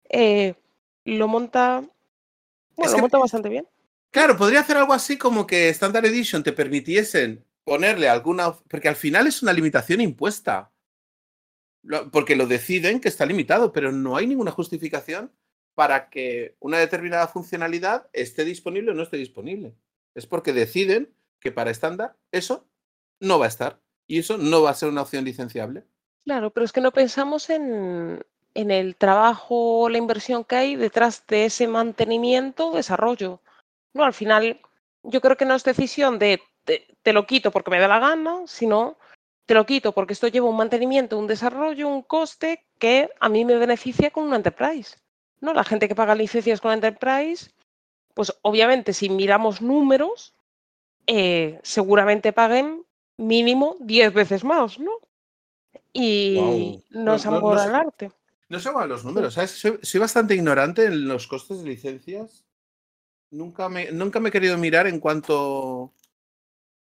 eh, lo monta, bueno, lo que- monta bastante bien. Claro, podría hacer algo así como que Standard Edition te permitiesen ponerle alguna. Porque al final es una limitación impuesta. Porque lo deciden que está limitado, pero no hay ninguna justificación para que una determinada funcionalidad esté disponible o no esté disponible. Es porque deciden que para estándar eso no va a estar. Y eso no va a ser una opción licenciable. Claro, pero es que no pensamos en, en el trabajo la inversión que hay detrás de ese mantenimiento desarrollo. No, al final, yo creo que no es decisión de te, te lo quito porque me da la gana, sino te lo quito porque esto lleva un mantenimiento, un desarrollo, un coste que a mí me beneficia con una enterprise. ¿no? La gente que paga licencias con enterprise, pues obviamente si miramos números, eh, seguramente paguen mínimo 10 veces más, ¿no? Y Guau. no, No- no- no al arte. No sé cuáles los números, ¿sabes? Soy, soy bastante ignorante en los costes de licencias. Nunca me, nunca me he querido mirar en cuanto.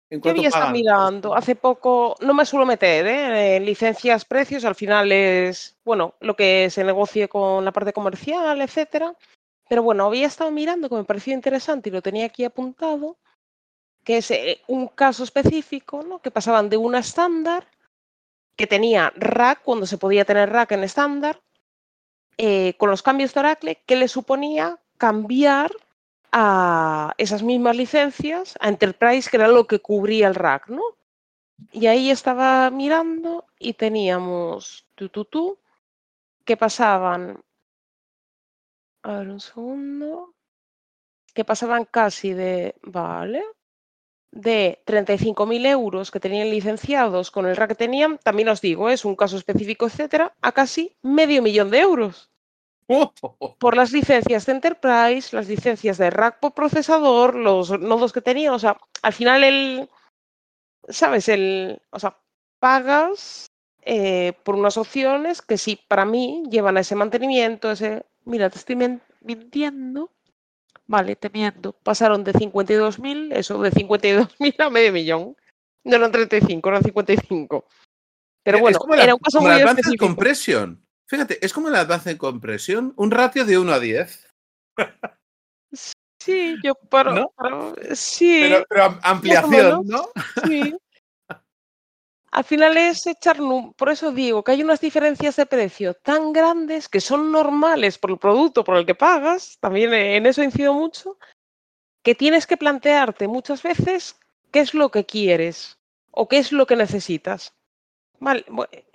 En estado pagan. mirando hace poco, no me suelo meter ¿eh? en licencias, precios, al final es, bueno, lo que se negocie con la parte comercial, etcétera. Pero bueno, había estado mirando que me pareció interesante y lo tenía aquí apuntado, que es eh, un caso específico, ¿no? Que pasaban de una estándar que tenía rack cuando se podía tener rack en estándar, eh, con los cambios de Oracle, que le suponía cambiar a esas mismas licencias a Enterprise, que era lo que cubría el rack, ¿no? Y ahí estaba mirando y teníamos tú, tú, tú, que pasaban, a ver un segundo, que pasaban casi de, vale, de 35.000 euros que tenían licenciados con el rack que tenían, también os digo, es un caso específico, etcétera, a casi medio millón de euros. Por las licencias de Enterprise, las licencias de rack por procesador, los nodos que tenía, o sea, al final el, ¿sabes? El, o sea, pagas eh, por unas opciones que sí, para mí, llevan a ese mantenimiento, ese, mira, te estoy mintiendo, Vale, te miento. Pasaron de 52.000, eso, de 52.000 a medio millón. No eran 35, eran 55. Pero bueno, era un caso muy el Advanced Compression. Fíjate, es como el Advanced Compression, un ratio de 1 a 10. Sí, yo paro. ¿No? sí. Pero, pero ampliación, ¿no? Sí. Al final es echar, por eso digo que hay unas diferencias de precio tan grandes que son normales por el producto por el que pagas, también en eso incido mucho, que tienes que plantearte muchas veces qué es lo que quieres o qué es lo que necesitas.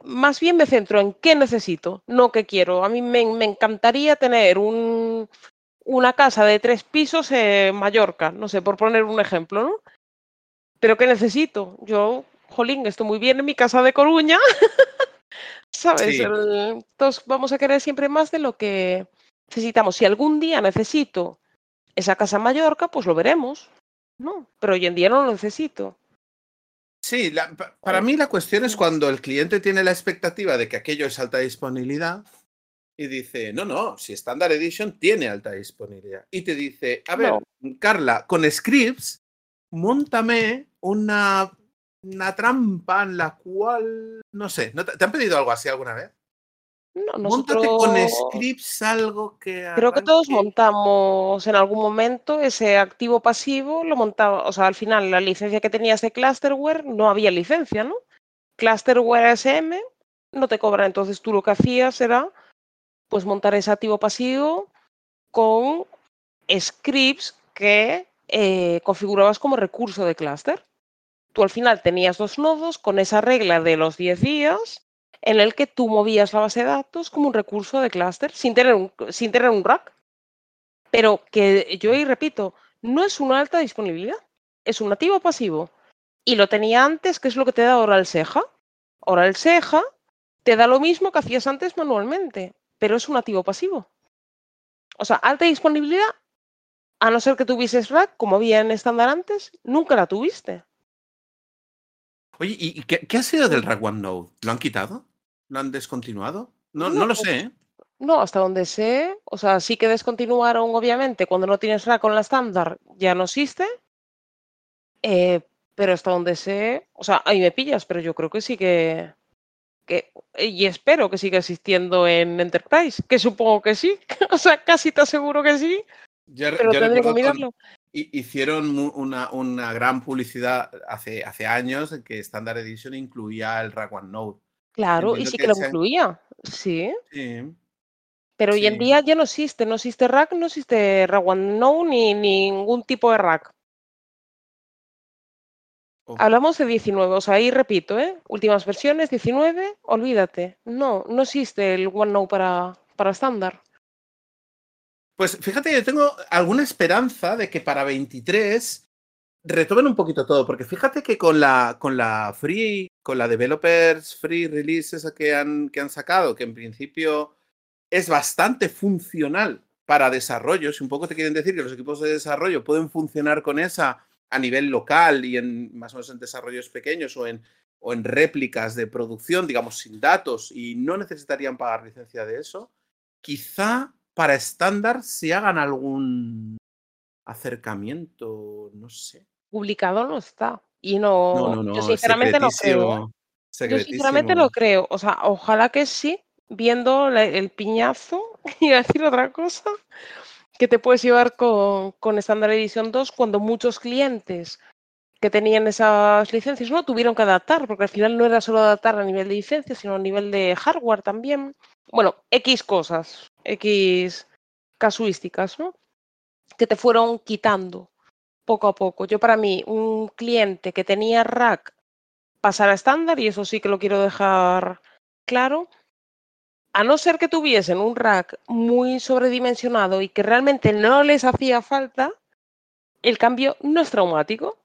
más bien me centro en qué necesito, no qué quiero. A mí me, encantaría tener una casa de tres pisos en Mallorca, no sé, por poner un ejemplo, ¿no? Pero ¿qué necesito? Yo jolín, estoy muy bien en mi casa de Coruña. ¿Sabes? entonces vamos a querer siempre más de lo que necesitamos. Si algún día necesito esa casa en Mallorca, pues lo veremos. No, pero hoy en día no lo necesito. Sí, para mí la cuestión es cuando el cliente tiene la expectativa de que aquello es alta disponibilidad y dice, no, no, si Standard Edition tiene alta disponibilidad. Y te dice, a ver, Carla, con scripts, montame una una trampa en la cual, no sé, te, han pedido algo así alguna vez? No, nosotros... con scripts algo que... Creo que todos montamos en algún momento ese activo pasivo, lo montaba, o sea, al final la licencia que tenías de Clusterware no había licencia, ¿no? Clusterware SM no te cobra, entonces tú lo que hacías era pues montar ese activo pasivo con scripts que eh, configurabas como recurso de cluster tú al final tenías dos nodos con esa regla de los 10 días en el que tú movías la base de datos como un recurso de clúster sin tener un, sin tener un rack. Pero que yo y repito, no es una alta disponibilidad, es un nativo pasivo. Y lo tenía antes, que es lo que te da SEJA. Ahora el SEJA te da lo mismo que hacías antes manualmente, pero es un nativo pasivo. O sea, alta disponibilidad, a no ser que tuvieses rack, como había en estándar antes, nunca la tuviste. Oye, ¿y qué, ha sido del Rack OneNote? ¿Lo han quitado? ¿Lo han descontinuado? No, no, lo sé. ¿eh? No, hasta donde sé. O sea, sí que descontinuaron, obviamente, cuando no tienes rack con la estándar, ya no existe. Eh, pero hasta donde sé, o sea, ahí me pillas, pero yo creo que sí que, que, y espero que siga existiendo en Enterprise, que supongo que sí, o sea, casi te aseguro que sí, pero tendré que mirarlo hicieron una, una, gran publicidad hace, hace años en que Standard Edition incluía el Rack OneNote. Claro, y sí que, lo incluía, sí. Pero hoy en día ya no existe, no existe Rack, no existe Rack OneNote ni, ningún tipo de Rack. Hablamos de 19, o sea, ahí repito, ¿eh? Últimas versiones, 19, olvídate. No, no existe el OneNote para, para estándar. Pues fíjate, yo tengo alguna esperanza de que para 23 retomen un poquito todo, porque fíjate que con la, con la free, con la developers free releases que han, que han sacado, que en principio es bastante funcional para desarrollo, si un poco te quieren decir que los equipos de desarrollo pueden funcionar con esa a nivel local y en más o menos en desarrollos pequeños o en, o en réplicas de producción, digamos, sin datos y no necesitarían pagar licencia de eso, quizá para estándar si hagan algún acercamiento, no sé. Publicado no está. Y no, no, no, no yo sinceramente no creo. Yo sinceramente no creo. O sea, ojalá que sí, viendo el piñazo, y decir otra cosa, que te puedes llevar con, con Standard Edition 2 cuando muchos clientes que tenían esas licencias no tuvieron que adaptar, porque al final no era solo adaptar a nivel de licencia, sino a nivel de hardware también. Bueno, X cosas, X casuísticas, ¿no? que te fueron quitando poco a poco. Yo para mí, un cliente que tenía rack pasar a estándar, y eso sí que lo quiero dejar claro, a no ser que tuviesen un rack muy sobredimensionado y que realmente no les hacía falta, el cambio no es traumático.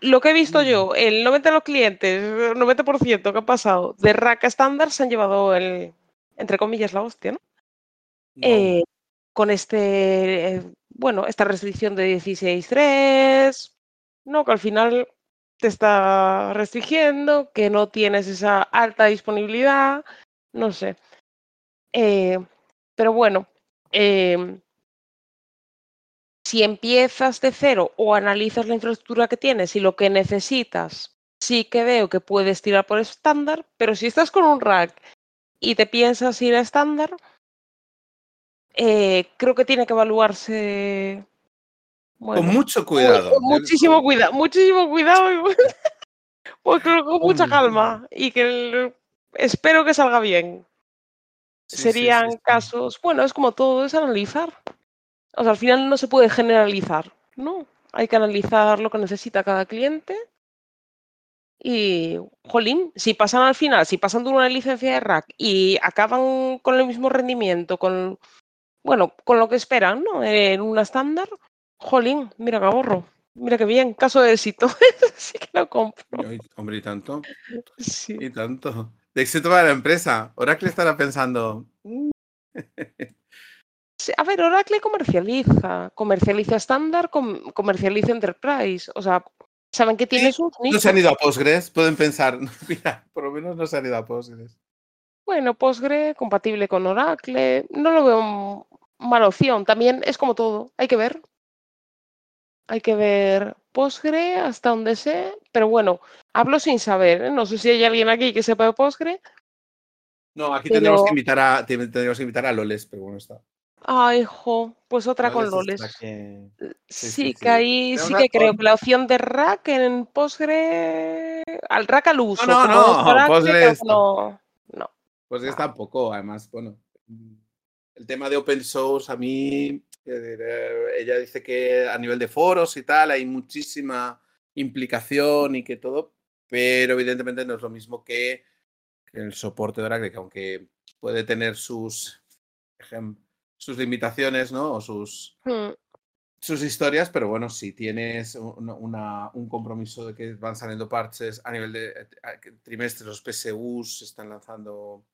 Lo que he visto yo, el 90% de los clientes, el 90% que ha pasado de rack a estándar se han llevado el, entre comillas, la hostia, ¿no? No. Eh, con este, eh, bueno, esta restricción de 16.3, ¿no? Que al final te está restringiendo, que no tienes esa alta disponibilidad, no sé. Eh, pero bueno, em, si empiezas de cero o analizas la infraestructura que tienes y lo que necesitas, sí que veo que puedes tirar por estándar, pero si estás con un rack y te piensas ir a estándar, eh, creo que tiene que evaluarse. bueno, Con mucho cuidado. con muchísimo cuidado, muchísimo cuidado. Pues creo que con mucha calma y que el- espero que salga bien. Sí, Serían sí, sí. casos, bueno, es como todo, es analizar. O sea, al final no se puede generalizar, ¿no? Hay que analizar lo que necesita cada cliente. Y, jolín, si pasan al final, si pasan de una licencia de rack y acaban con el mismo rendimiento, con, bueno, con lo que esperan, ¿no? En una estándar, jolín, mira qué ahorro. Mira qué bien, caso de éxito. sí que lo compro. Hombre, y tanto, Sí. y tanto. De éxito para la empresa. Oracle estará pensando. "Mm, Sí, A ver, Oracle comercializa, comercializa estándar, com- comercializa enterprise. O sea, saben que tienes un No se han ido a Postgres, pueden pensar. Mira, por lo menos no se han ido a Postgres. Bueno, Postgre compatible con Oracle, no lo veo mala opción. También es como todo, hay que ver. Hay que ver Postgre hasta donde sé, pero bueno, hablo sin saber. ¿eh? No sé si hay alguien aquí que sepa de Postgre. No, aquí tendríamos que Pero- invitar a, te- tendríamos que invitar a Loles, pero bueno, está. Ay, jo, pues otra con Loles que- Sí, sí, sí, que sí. ahí sí que creo que la opción de rack en Postgre, al rack al uso, no, no, es Oracle, Postgre creo que está- no, no. Pues Ah. está poco, además, bueno. mm, El tema de open source, a mí, eh, ella dice que a nivel de foros y tal hay muchísima implicación y que todo, pero evidentemente no es lo mismo que el soporte de Oracle, que aunque puede tener sus, ejem- sus limitaciones, ¿no? O sus, Hmm, sus historias, pero bueno, si tienes un, una- un compromiso de que van saliendo parches a nivel de eh, trimestres, los PSUs se están lanzando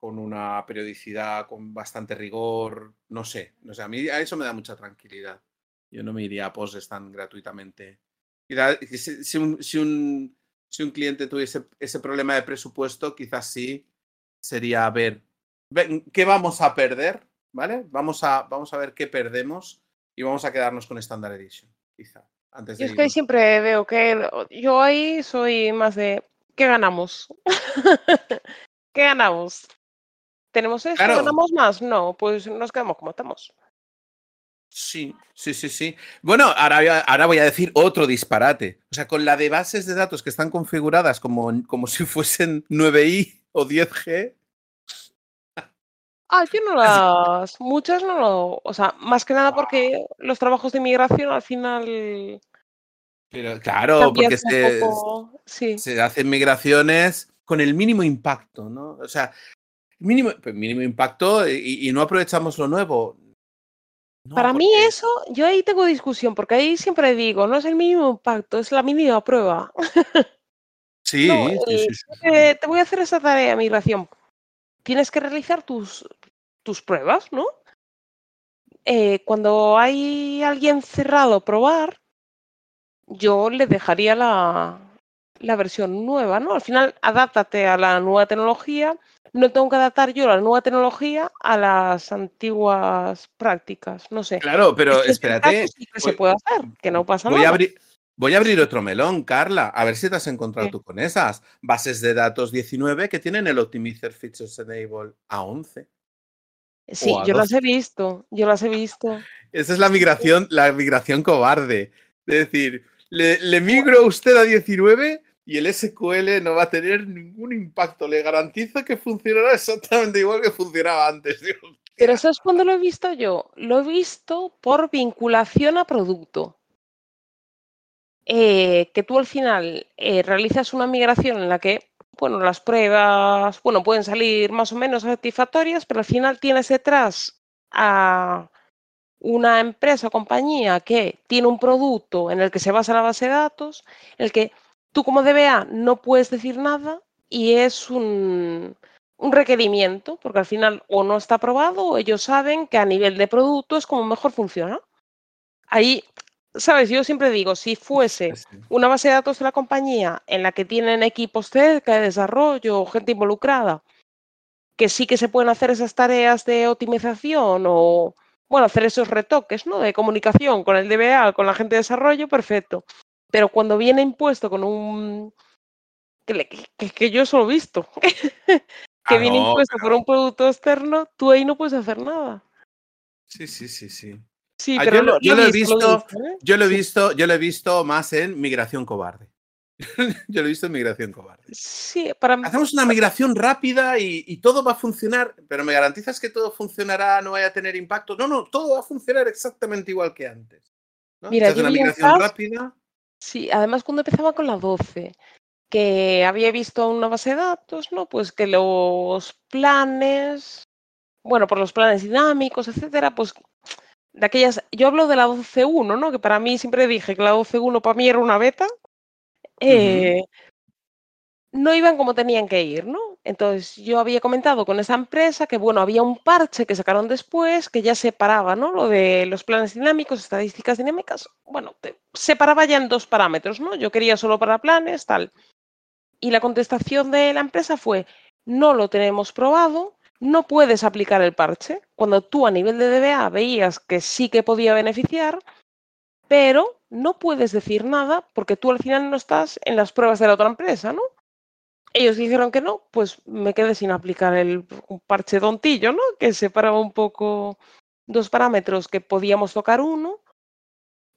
con una periodicidad, con bastante rigor, no sé, no sé, a mí a eso me da mucha tranquilidad. Yo no me iría a posts tan gratuitamente. Quizá- Si, si un, si, un, si un cliente tuviese ese problema de presupuesto, quizás sí sería ver ve- qué vamos a perder, ¿vale? Vamos a, vamos a ver qué perdemos y vamos a quedarnos con Standard Edition, quizá. Antes Yo de es que siempre veo que yo ahí soy más de ¿qué ganamos? ¿Qué ganamos? ¿Tenemos esto? Claro. ¿Ganamos más? No, pues nos quedamos como estamos. Sí, sí, sí, sí. Bueno, ahora, voy a- ahora voy a decir otro disparate. O sea, con la de bases de datos que están configuradas como, como si fuesen 9i o 10G. Ah, yo no las, muchas no lo, o sea, más que nada porque los trabajos de migración al final Pero claro, porque se, poco, sí. se hacen migraciones con el mínimo impacto, ¿no? O sea, mínimo, pues mínimo impacto y, y no aprovechamos lo nuevo. No, Para mí eso, yo ahí tengo discusión, porque ahí siempre digo, no es el mínimo impacto, es la mínima prueba. Sí, No, sí, eh, sí, sí, sí. Eh, te voy a hacer esa tarea de migración. Tienes que realizar tus, tus pruebas, ¿no? Eh, cuando hay alguien cerrado a probar, yo le dejaría la, la versión nueva, ¿no? Al final, adáptate a la nueva tecnología. No tengo que adaptar yo la nueva tecnología a las antiguas prácticas, no sé. Claro, pero Es que ese espérate. sí que se voy- puede hacer, que no pasa Voy a, abrir, voy a abrir otro melón, Carla. A ver si te has encontrado tú con esas bases de datos 19 que tienen el Optimizer Features Enable a 11. Sí, yo las 12. he visto, yo las he visto. Esa es la migración, la migración cobarde. Es decir, le, le migro a usted a 19 y el SQL no va a tener ningún impacto. Le garantizo que funcionará exactamente igual que funcionaba antes. Pero ¿sabes cuándo lo he visto yo? Lo he visto por vinculación a producto. Eh, que tú al final eh, realizas una migración en la que, bueno, las pruebas, bueno, pueden salir más o menos satisfactorias, pero al final tienes detrás a una empresa o compañía que tiene un producto en el que se basa la base de datos, en el que tú como DBA no puedes decir nada y es un, un requerimiento, porque al final o no está aprobado o ellos saben que a nivel de producto es como mejor funciona. Ahí, sabes, yo siempre digo, si fuese una base de datos de la compañía en la que tienen equipos cerca de desarrollo, gente involucrada, que sí que se pueden hacer esas tareas de optimización o, bueno, hacer esos retoques, ¿no? De comunicación con el DBA, con la gente de desarrollo, perfecto. Pero cuando viene impuesto con un... Que, que, yo solo he visto. que viene impuesto por un producto externo, tú ahí no puedes hacer nada. Sí, sí, sí, sí. Sí, ah, pero yo, lo, he visto, yo lo he visto, yo lo he visto más en migración cobarde. yo lo he visto en migración cobarde. Sí, para Hacemos una migración rápida y, todo va a funcionar, pero me garantizas que todo funcionará, no vaya a tener impacto. No, no, todo va a funcionar exactamente igual que antes. Mira, una migración rápida. Sí, además cuando empezaba con la 12, que había visto una base de datos, ¿no? Pues que los planes, bueno, por los planes dinámicos, etcétera, pues de aquellas, yo hablo de la 12.1, ¿no? Que para mí siempre dije que la 12.1 para mí era una beta. Eh, no iban como tenían que ir, ¿no? Entonces yo había comentado con esa empresa que, bueno, había un parche que sacaron después que ya separaba, ¿no? Lo de los planes dinámicos, estadísticas dinámicas, bueno, separaba ya en dos parámetros, ¿no? Yo quería solo para planes, tal. Y la contestación de la empresa fue, no lo tenemos probado, no puedes aplicar el parche. Cuando tú a nivel de DBA veías que sí que podía beneficiar, pero no puedes decir nada porque tú al final no estás en las pruebas de la otra empresa, ¿no? Ellos dijeron que no, pues me quedé sin aplicar el parche dontillo, ¿no? Que separaba un poco dos parámetros que podíamos tocar uno,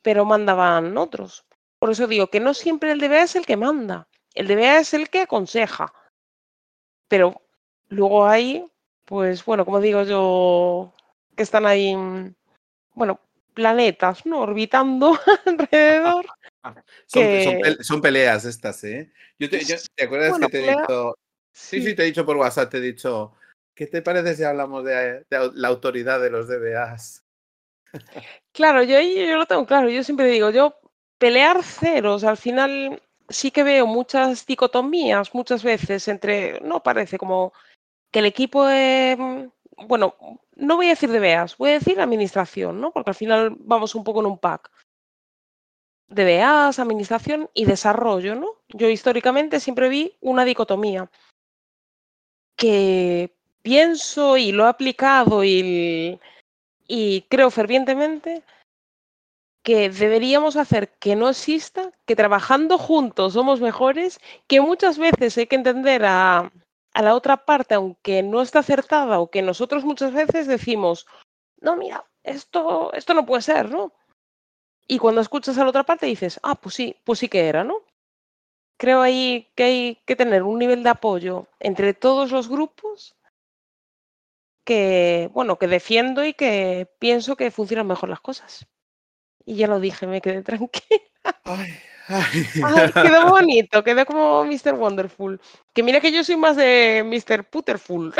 pero mandaban otros. Por eso digo que no siempre el DBA es el que manda. El DBA es el que aconseja. Pero luego hay, pues bueno, como digo yo, que están ahí, mm, bueno, planetas, ¿no? Orbitando alrededor. Son, peleas estas, ¿eh? Yo te, acuerdas que te he dicho? Sí. sí. te he dicho por WhatsApp, te he dicho, ¿qué te parece si hablamos de, la autoridad de los DBAs? Claro, yo, yo lo tengo claro, yo siempre digo, yo pelear ceros, al final sí que veo muchas dicotomías muchas veces entre, no parece como que el equipo, bueno, no voy a decir de veas, voy a decir administración, ¿no? Porque al final vamos un poco en un pack. De veas, administración y desarrollo, ¿no? Yo históricamente siempre vi una dicotomía que pienso y lo he aplicado y, y creo fervientemente que deberíamos hacer que no exista, que trabajando juntos somos mejores, que muchas veces hay que entender a, la otra parte, aunque no está acertada, o que nosotros muchas veces decimos, no, mira, esto, esto no puede ser, ¿no? Y cuando escuchas a la otra parte dices, ah, pues sí, pues sí que era, ¿no? Creo ahí que hay que tener un nivel de apoyo entre todos los grupos que, bueno, que defiendo y que pienso que funcionan mejor las cosas. Y ya lo dije, me quedé tranquila. Ay, quedó bonito, quedó como Mr. Wonderful. Que mira que yo soy más de Mr. Putterful.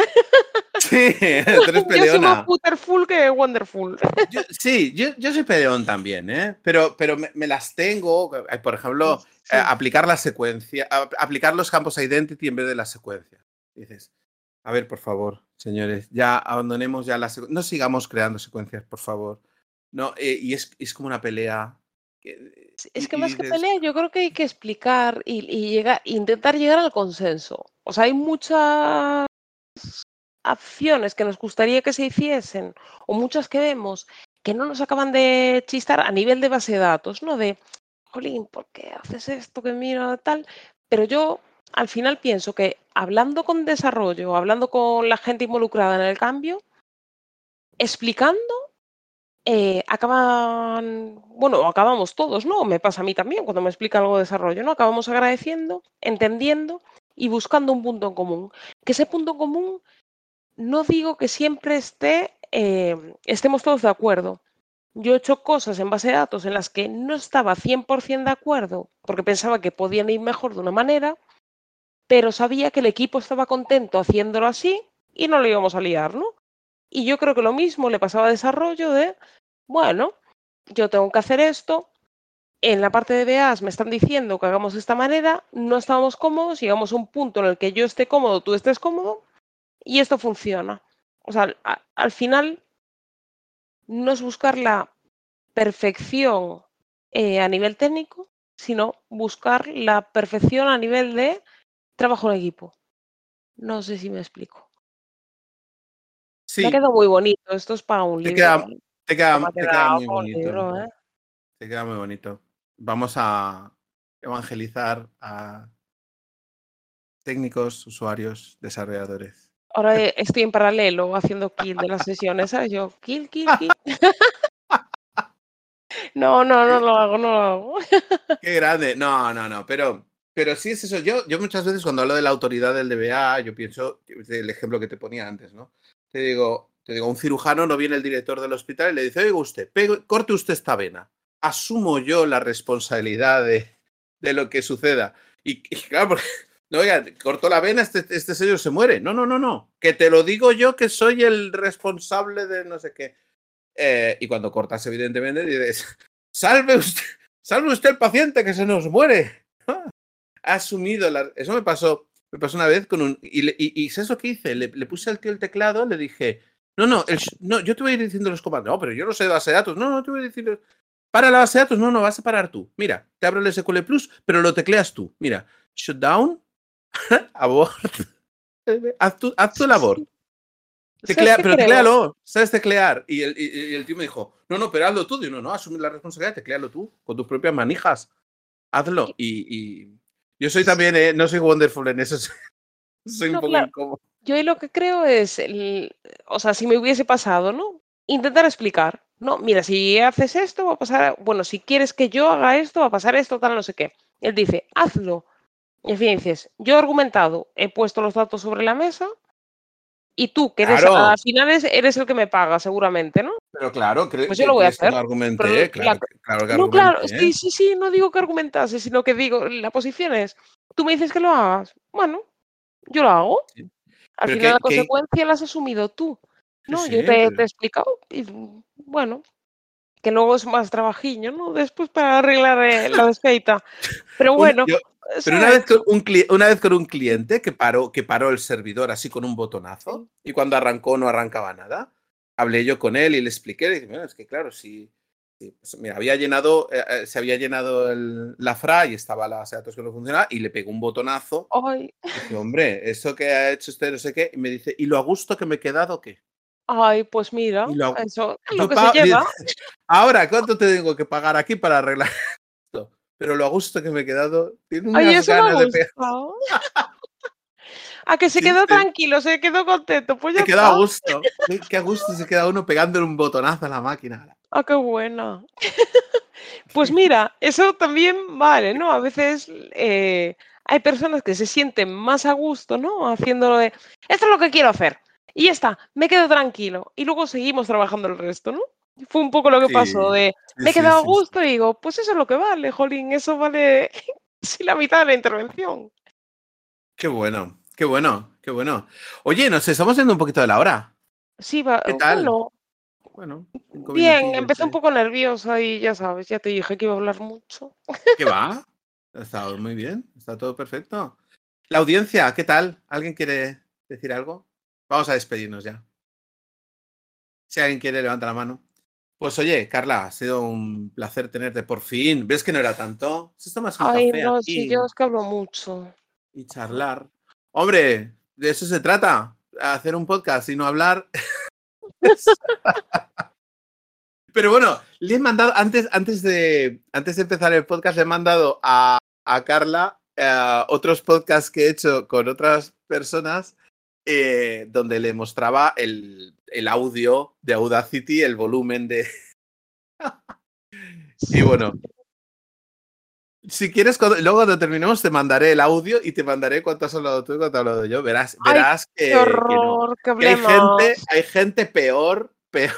Sí, eres Yo soy más Putterful que Wonderful. sí, yo, yo, soy peleón también, ¿eh? Pero, pero me, las tengo, eh, por ejemplo, eh, aplicar la secuencia, aplicar los campos identity en vez de la secuencia. Dices, a ver, por favor, señores, ya abandonemos ya la secuencia. No sigamos creando secuencias, por favor. No, eh, y es, es, como una pelea. Es que más que pelea, yo creo que hay que explicar y, y llegar, intentar llegar al consenso. O sea, hay muchas acciones que nos gustaría que se hiciesen, o muchas que vemos, que no nos acaban de chistar a nivel de base de datos, ¿no? De, Jolín, ¿por qué haces esto que mira tal? Pero yo al final pienso que hablando con desarrollo, hablando con la gente involucrada en el cambio, explicando eh, acaban, bueno, acabamos todos, ¿no? Me pasa a mí también cuando me explica algo de desarrollo, ¿no? Acabamos agradeciendo, entendiendo y buscando un punto en común. Que ese punto en común no digo que siempre esté, eh, estemos todos de acuerdo. Yo he hecho cosas en base de datos en las que no estaba 100% de acuerdo porque pensaba que podían ir mejor de una manera, pero sabía que el equipo estaba contento haciéndolo así y no lo íbamos a liar, ¿no? Y yo creo que lo mismo le pasaba a desarrollo de, bueno, yo tengo que hacer esto, en la parte de BAs me están diciendo que hagamos de esta manera, no estábamos cómodos, llegamos a un punto en el que yo esté cómodo, tú estés cómodo, y esto funciona. O sea, al final no es buscar la perfección eh, a nivel técnico, sino buscar la perfección a nivel de trabajo en equipo. No sé si me explico. Sí, Me ha quedado muy bonito. Esto es para un Te libro. queda- ¿eh? te queda, te queda muy bonito. libro, ¿eh? Te queda muy bonito. Vamos a evangelizar a técnicos, usuarios, desarrolladores. Ahora eh, estoy en paralelo haciendo kill de las sesiones, ¿sabes? Yo, kill, kill, kill. No, no, no lo hago, no lo hago. Qué grande. No, no, no, pero, pero sí es eso. Yo, yo muchas veces cuando hablo de la autoridad del DBA, yo pienso, el ejemplo que te ponía antes, ¿no? Te digo, te digo, un cirujano no viene el director del hospital y le dice, oiga usted, corte usted esta vena. Asumo yo la responsabilidad de, de lo que suceda. Y, y claro, porque, no, oiga, cortó la vena, este, este señor se muere. No, no, no, no. Que te lo digo yo que soy el responsable de no sé qué. Eh, y cuando cortas, evidentemente, dices, salve usted, salve usted el paciente que se nos muere. Ha asumido la... Eso me pasó, me pasó una vez con un... Y, y, y ¿sabes lo que hice? Le, le puse al tío el teclado, le dije, no, no, el no, yo te voy a ir diciendo los comandos. No, pero yo no sé de base de datos. No, no, te voy a decir... Para la base de datos, no, no, vas a parar tú. Mira, te abro el SQL Plus, pero lo tecleas tú. Mira, shutdown, abort. Haz tu, haz tu labor. ¿Sabes Teclea, pero creo? tecléalo, sabes teclear. Y el, y- y el tío me dijo, no, no, pero hazlo tú. Digo, no, no, asume la responsabilidad, teclealo tú, con tus propias manijas. Hazlo. Y, y yo soy también, eh, no soy wonderful en eso, soy un No, poco claro. incómodo. Yo lo que creo es, el- o sea, si me hubiese pasado, ¿no? Intentar explicar, ¿no? Mira, si haces esto, va a pasar, bueno, si quieres que yo haga esto, va a pasar esto, tal, no sé qué. Él dice, hazlo. Y en fin, dices, yo he argumentado, he puesto los datos sobre la mesa y tú, que eres, Claro. al final eres, el que me paga, seguramente, ¿no? Pero claro, creo Pues yo lo voy a hacer, que argumenté, pero claro, claro que No, claro, sí, sí, sí, no digo que argumentase, sino que digo, la posición es, tú me dices que lo hagas, bueno, yo lo hago. Sí. Al Pero final que- la que- consecuencia la has asumido tú. No, sí, yo te, pero- te he explicado y bueno, que luego es más trabajiño, ¿no? Después para arreglar eh, la desfeita. Pero bueno, yo- Pero una vez, con un una vez con un cliente que paró, que paró el servidor así con un botonazo y cuando arrancó no arrancaba nada, hablé yo con él y le expliqué, le dije, "Mira, es que claro, si, si, pues, mira, había llenado, eh, eh, se había llenado el- la FRA y estaba la base de datos que no funcionaba y le pegó un botonazo. Ay, Y dije, hombre, eso que ha hecho usted no sé qué, y me dice, ¿y lo a gusto que me he quedado qué? Ay, pues mira, lo- eso es lo que se lleva. Ahora, ¿cuánto te tengo que pagar aquí para arreglar esto? Pero lo a gusto que me he quedado, tiene unas Ay, eso me ha ganas de pegar. A que se Sí, quedó tranquilo, se quedó contento, pues ya Se a gusto. Qué- a gusto se queda uno pegándole un botonazo a la máquina. Ah, qué buena. Pues mira, eso también vale, ¿no? A veces eh, hay personas que se sienten más a gusto, ¿no? Haciéndolo de, esto es lo que quiero hacer. Y ya está, me quedo tranquilo. Y luego seguimos trabajando el resto, ¿no? Fue un poco lo que pasó de, Sí, me he quedado a sí, gusto y digo, pues eso es lo que vale, jolín, eso vale sí, la mitad de la intervención. Qué bueno, qué bueno, qué bueno. Oye, nos estamos yendo un poquito de la hora. Sí, va, ¿Qué tal? bueno, Bueno, bien, empecé un poco nerviosa y ya sabes, ya te dije que iba a hablar mucho. ¿Qué va? Ha estado muy bien, está todo perfecto. La audiencia, ¿qué tal? ¿Alguien quiere decir algo? Vamos a despedirnos ya. Si alguien quiere, levanta la mano. Pues oye, Carla, ha sido un placer tenerte por fin. ¿Ves que no era tanto? Se toma un Ay, café no, aquí sí, yo es que hablo mucho. y charlar. Hombre, de eso se trata. Hacer un podcast y no hablar. Pero bueno, le he mandado, antes, antes, de, antes de empezar el podcast, le he mandado a, a Carla eh, otros podcasts que he hecho con otras personas eh, donde le mostraba el, el audio de Audacity, el volumen de, Y bueno, si quieres, cuando- luego cuando terminemos te mandaré el audio y te mandaré cuánto has hablado tú y cuánto he hablado yo. Verás, Ay, verás que, ¡Qué que no. horror! ¡Qué Que hay gente, hay gente peor, peor.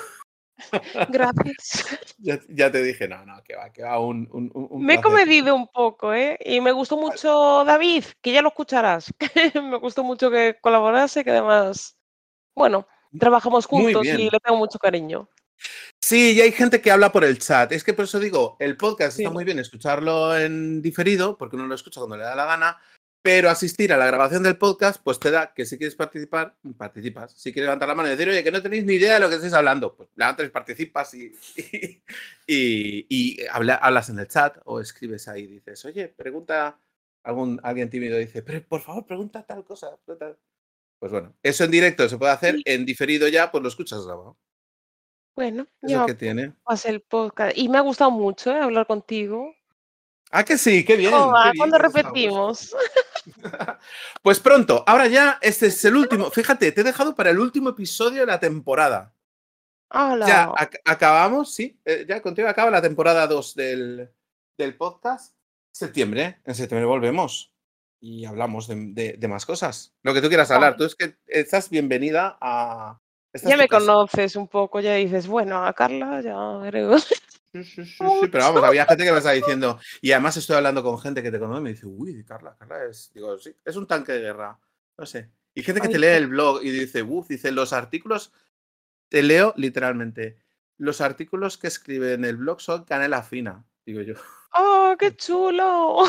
Gracias. Ya, ya te dije, no, no, que va, que va un, un, un- Me he comedido un poco, ¿eh? Y me gustó mucho David, que ya lo escucharás. me gustó mucho que colaborase, que además, bueno, trabajamos Muy juntos y le tengo mucho cariño. Sí, y hay gente que habla por el chat. Es que por eso digo, el podcast Sí. está muy bien escucharlo en diferido, porque uno lo escucha cuando le da la gana, pero asistir a la grabación del podcast, pues te da que si quieres participar, participas. Si quieres levantar la mano y decir, oye, que no tenéis ni idea de lo que estáis hablando, pues levantas y participas y, y, y- y habla- hablas en el chat o escribes ahí, dices, oye, pregunta, algún, alguien tímido dice, pero por favor, pregunta tal cosa. pregunta". Pues bueno, eso en directo se puede hacer, en diferido ya, pues lo escuchas grabado. Bueno, lo que tiene. pasé el podcast. Y me ha gustado mucho ¿eh? hablar contigo. Ah, que sí, qué bien. ¿Cómo va? qué bien, ¿Cuándo que está a gusto. repetimos? Pues pronto, ahora ya este es el último. Fíjate, te he dejado para el último episodio de la temporada. ¡Hala! Ya ac- acabamos, sí, eh, ya contigo acaba la temporada 2 del, del podcast. Septiembre, en septiembre volvemos y hablamos de, de- de más cosas. Lo que tú quieras hablar. Tú es que estás bienvenida a. Ya me conoces un poco, ya dices, bueno, a Carla ya. Sí, sí, sí, sí, pero vamos, había gente que me está diciendo, y además estoy hablando con gente que te conoce y me dice, uy, Carla, Carla es, digo, sí, es un tanque de guerra, no sé. Y gente que Ay, te lee el blog y dice, uff, dice, los artículos, te leo literalmente, los artículos que escribe en el blog son canela fina, digo yo. ¡Oh, qué chulo!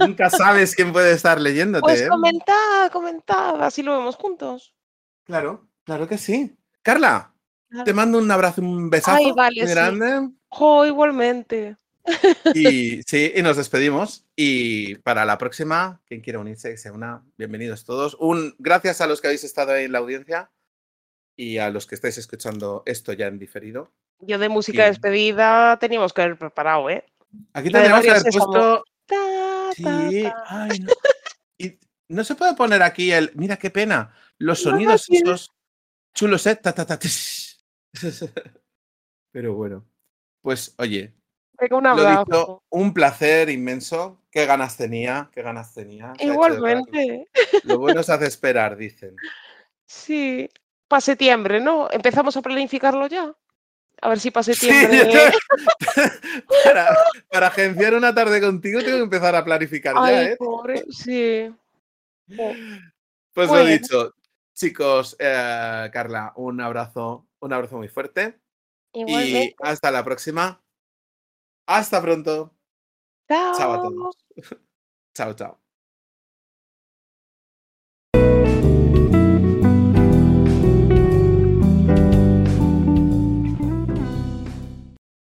Nunca sabes quién puede estar leyéndote. Pues ¿eh? comentad, comentad, así lo vemos juntos. Claro, claro que sí. Carla, Claro. te mando un abrazo, un besazo Ay, vale, muy sí. grande. Jo, igualmente. Y sí, y nos despedimos. Y para la próxima, quien quiera unirse, que se una, bienvenidos todos. Un gracias a los que habéis estado ahí en la audiencia y a los que estáis escuchando esto ya en diferido. Yo de música despedida teníamos que haber preparado, ¿eh? Aquí tendríamos que haber puesto. Ta, ta, Sí, ta. ay, no. Y no se puede poner aquí el. Mira qué pena. Los No, sonidos esos chulos, ¿eh? Ta, ta, ta. Pero bueno, pues oye, un lo abrazo. dicho, un placer inmenso. Qué ganas tenía, qué ganas tenía. Igualmente. Lo bueno se hace esperar, dicen. Sí. Para septiembre, ¿no? Empezamos a planificarlo ya. A ver si para septiembre. para, para agenciar una tarde contigo tengo que empezar a planificar ya, ¿eh? pobre. Sí. Pues lo Bueno. dicho, chicos, eh, Carla, un abrazo, un abrazo muy fuerte y hasta la próxima. Hasta pronto. Chao a Chao. todos. chao, chao.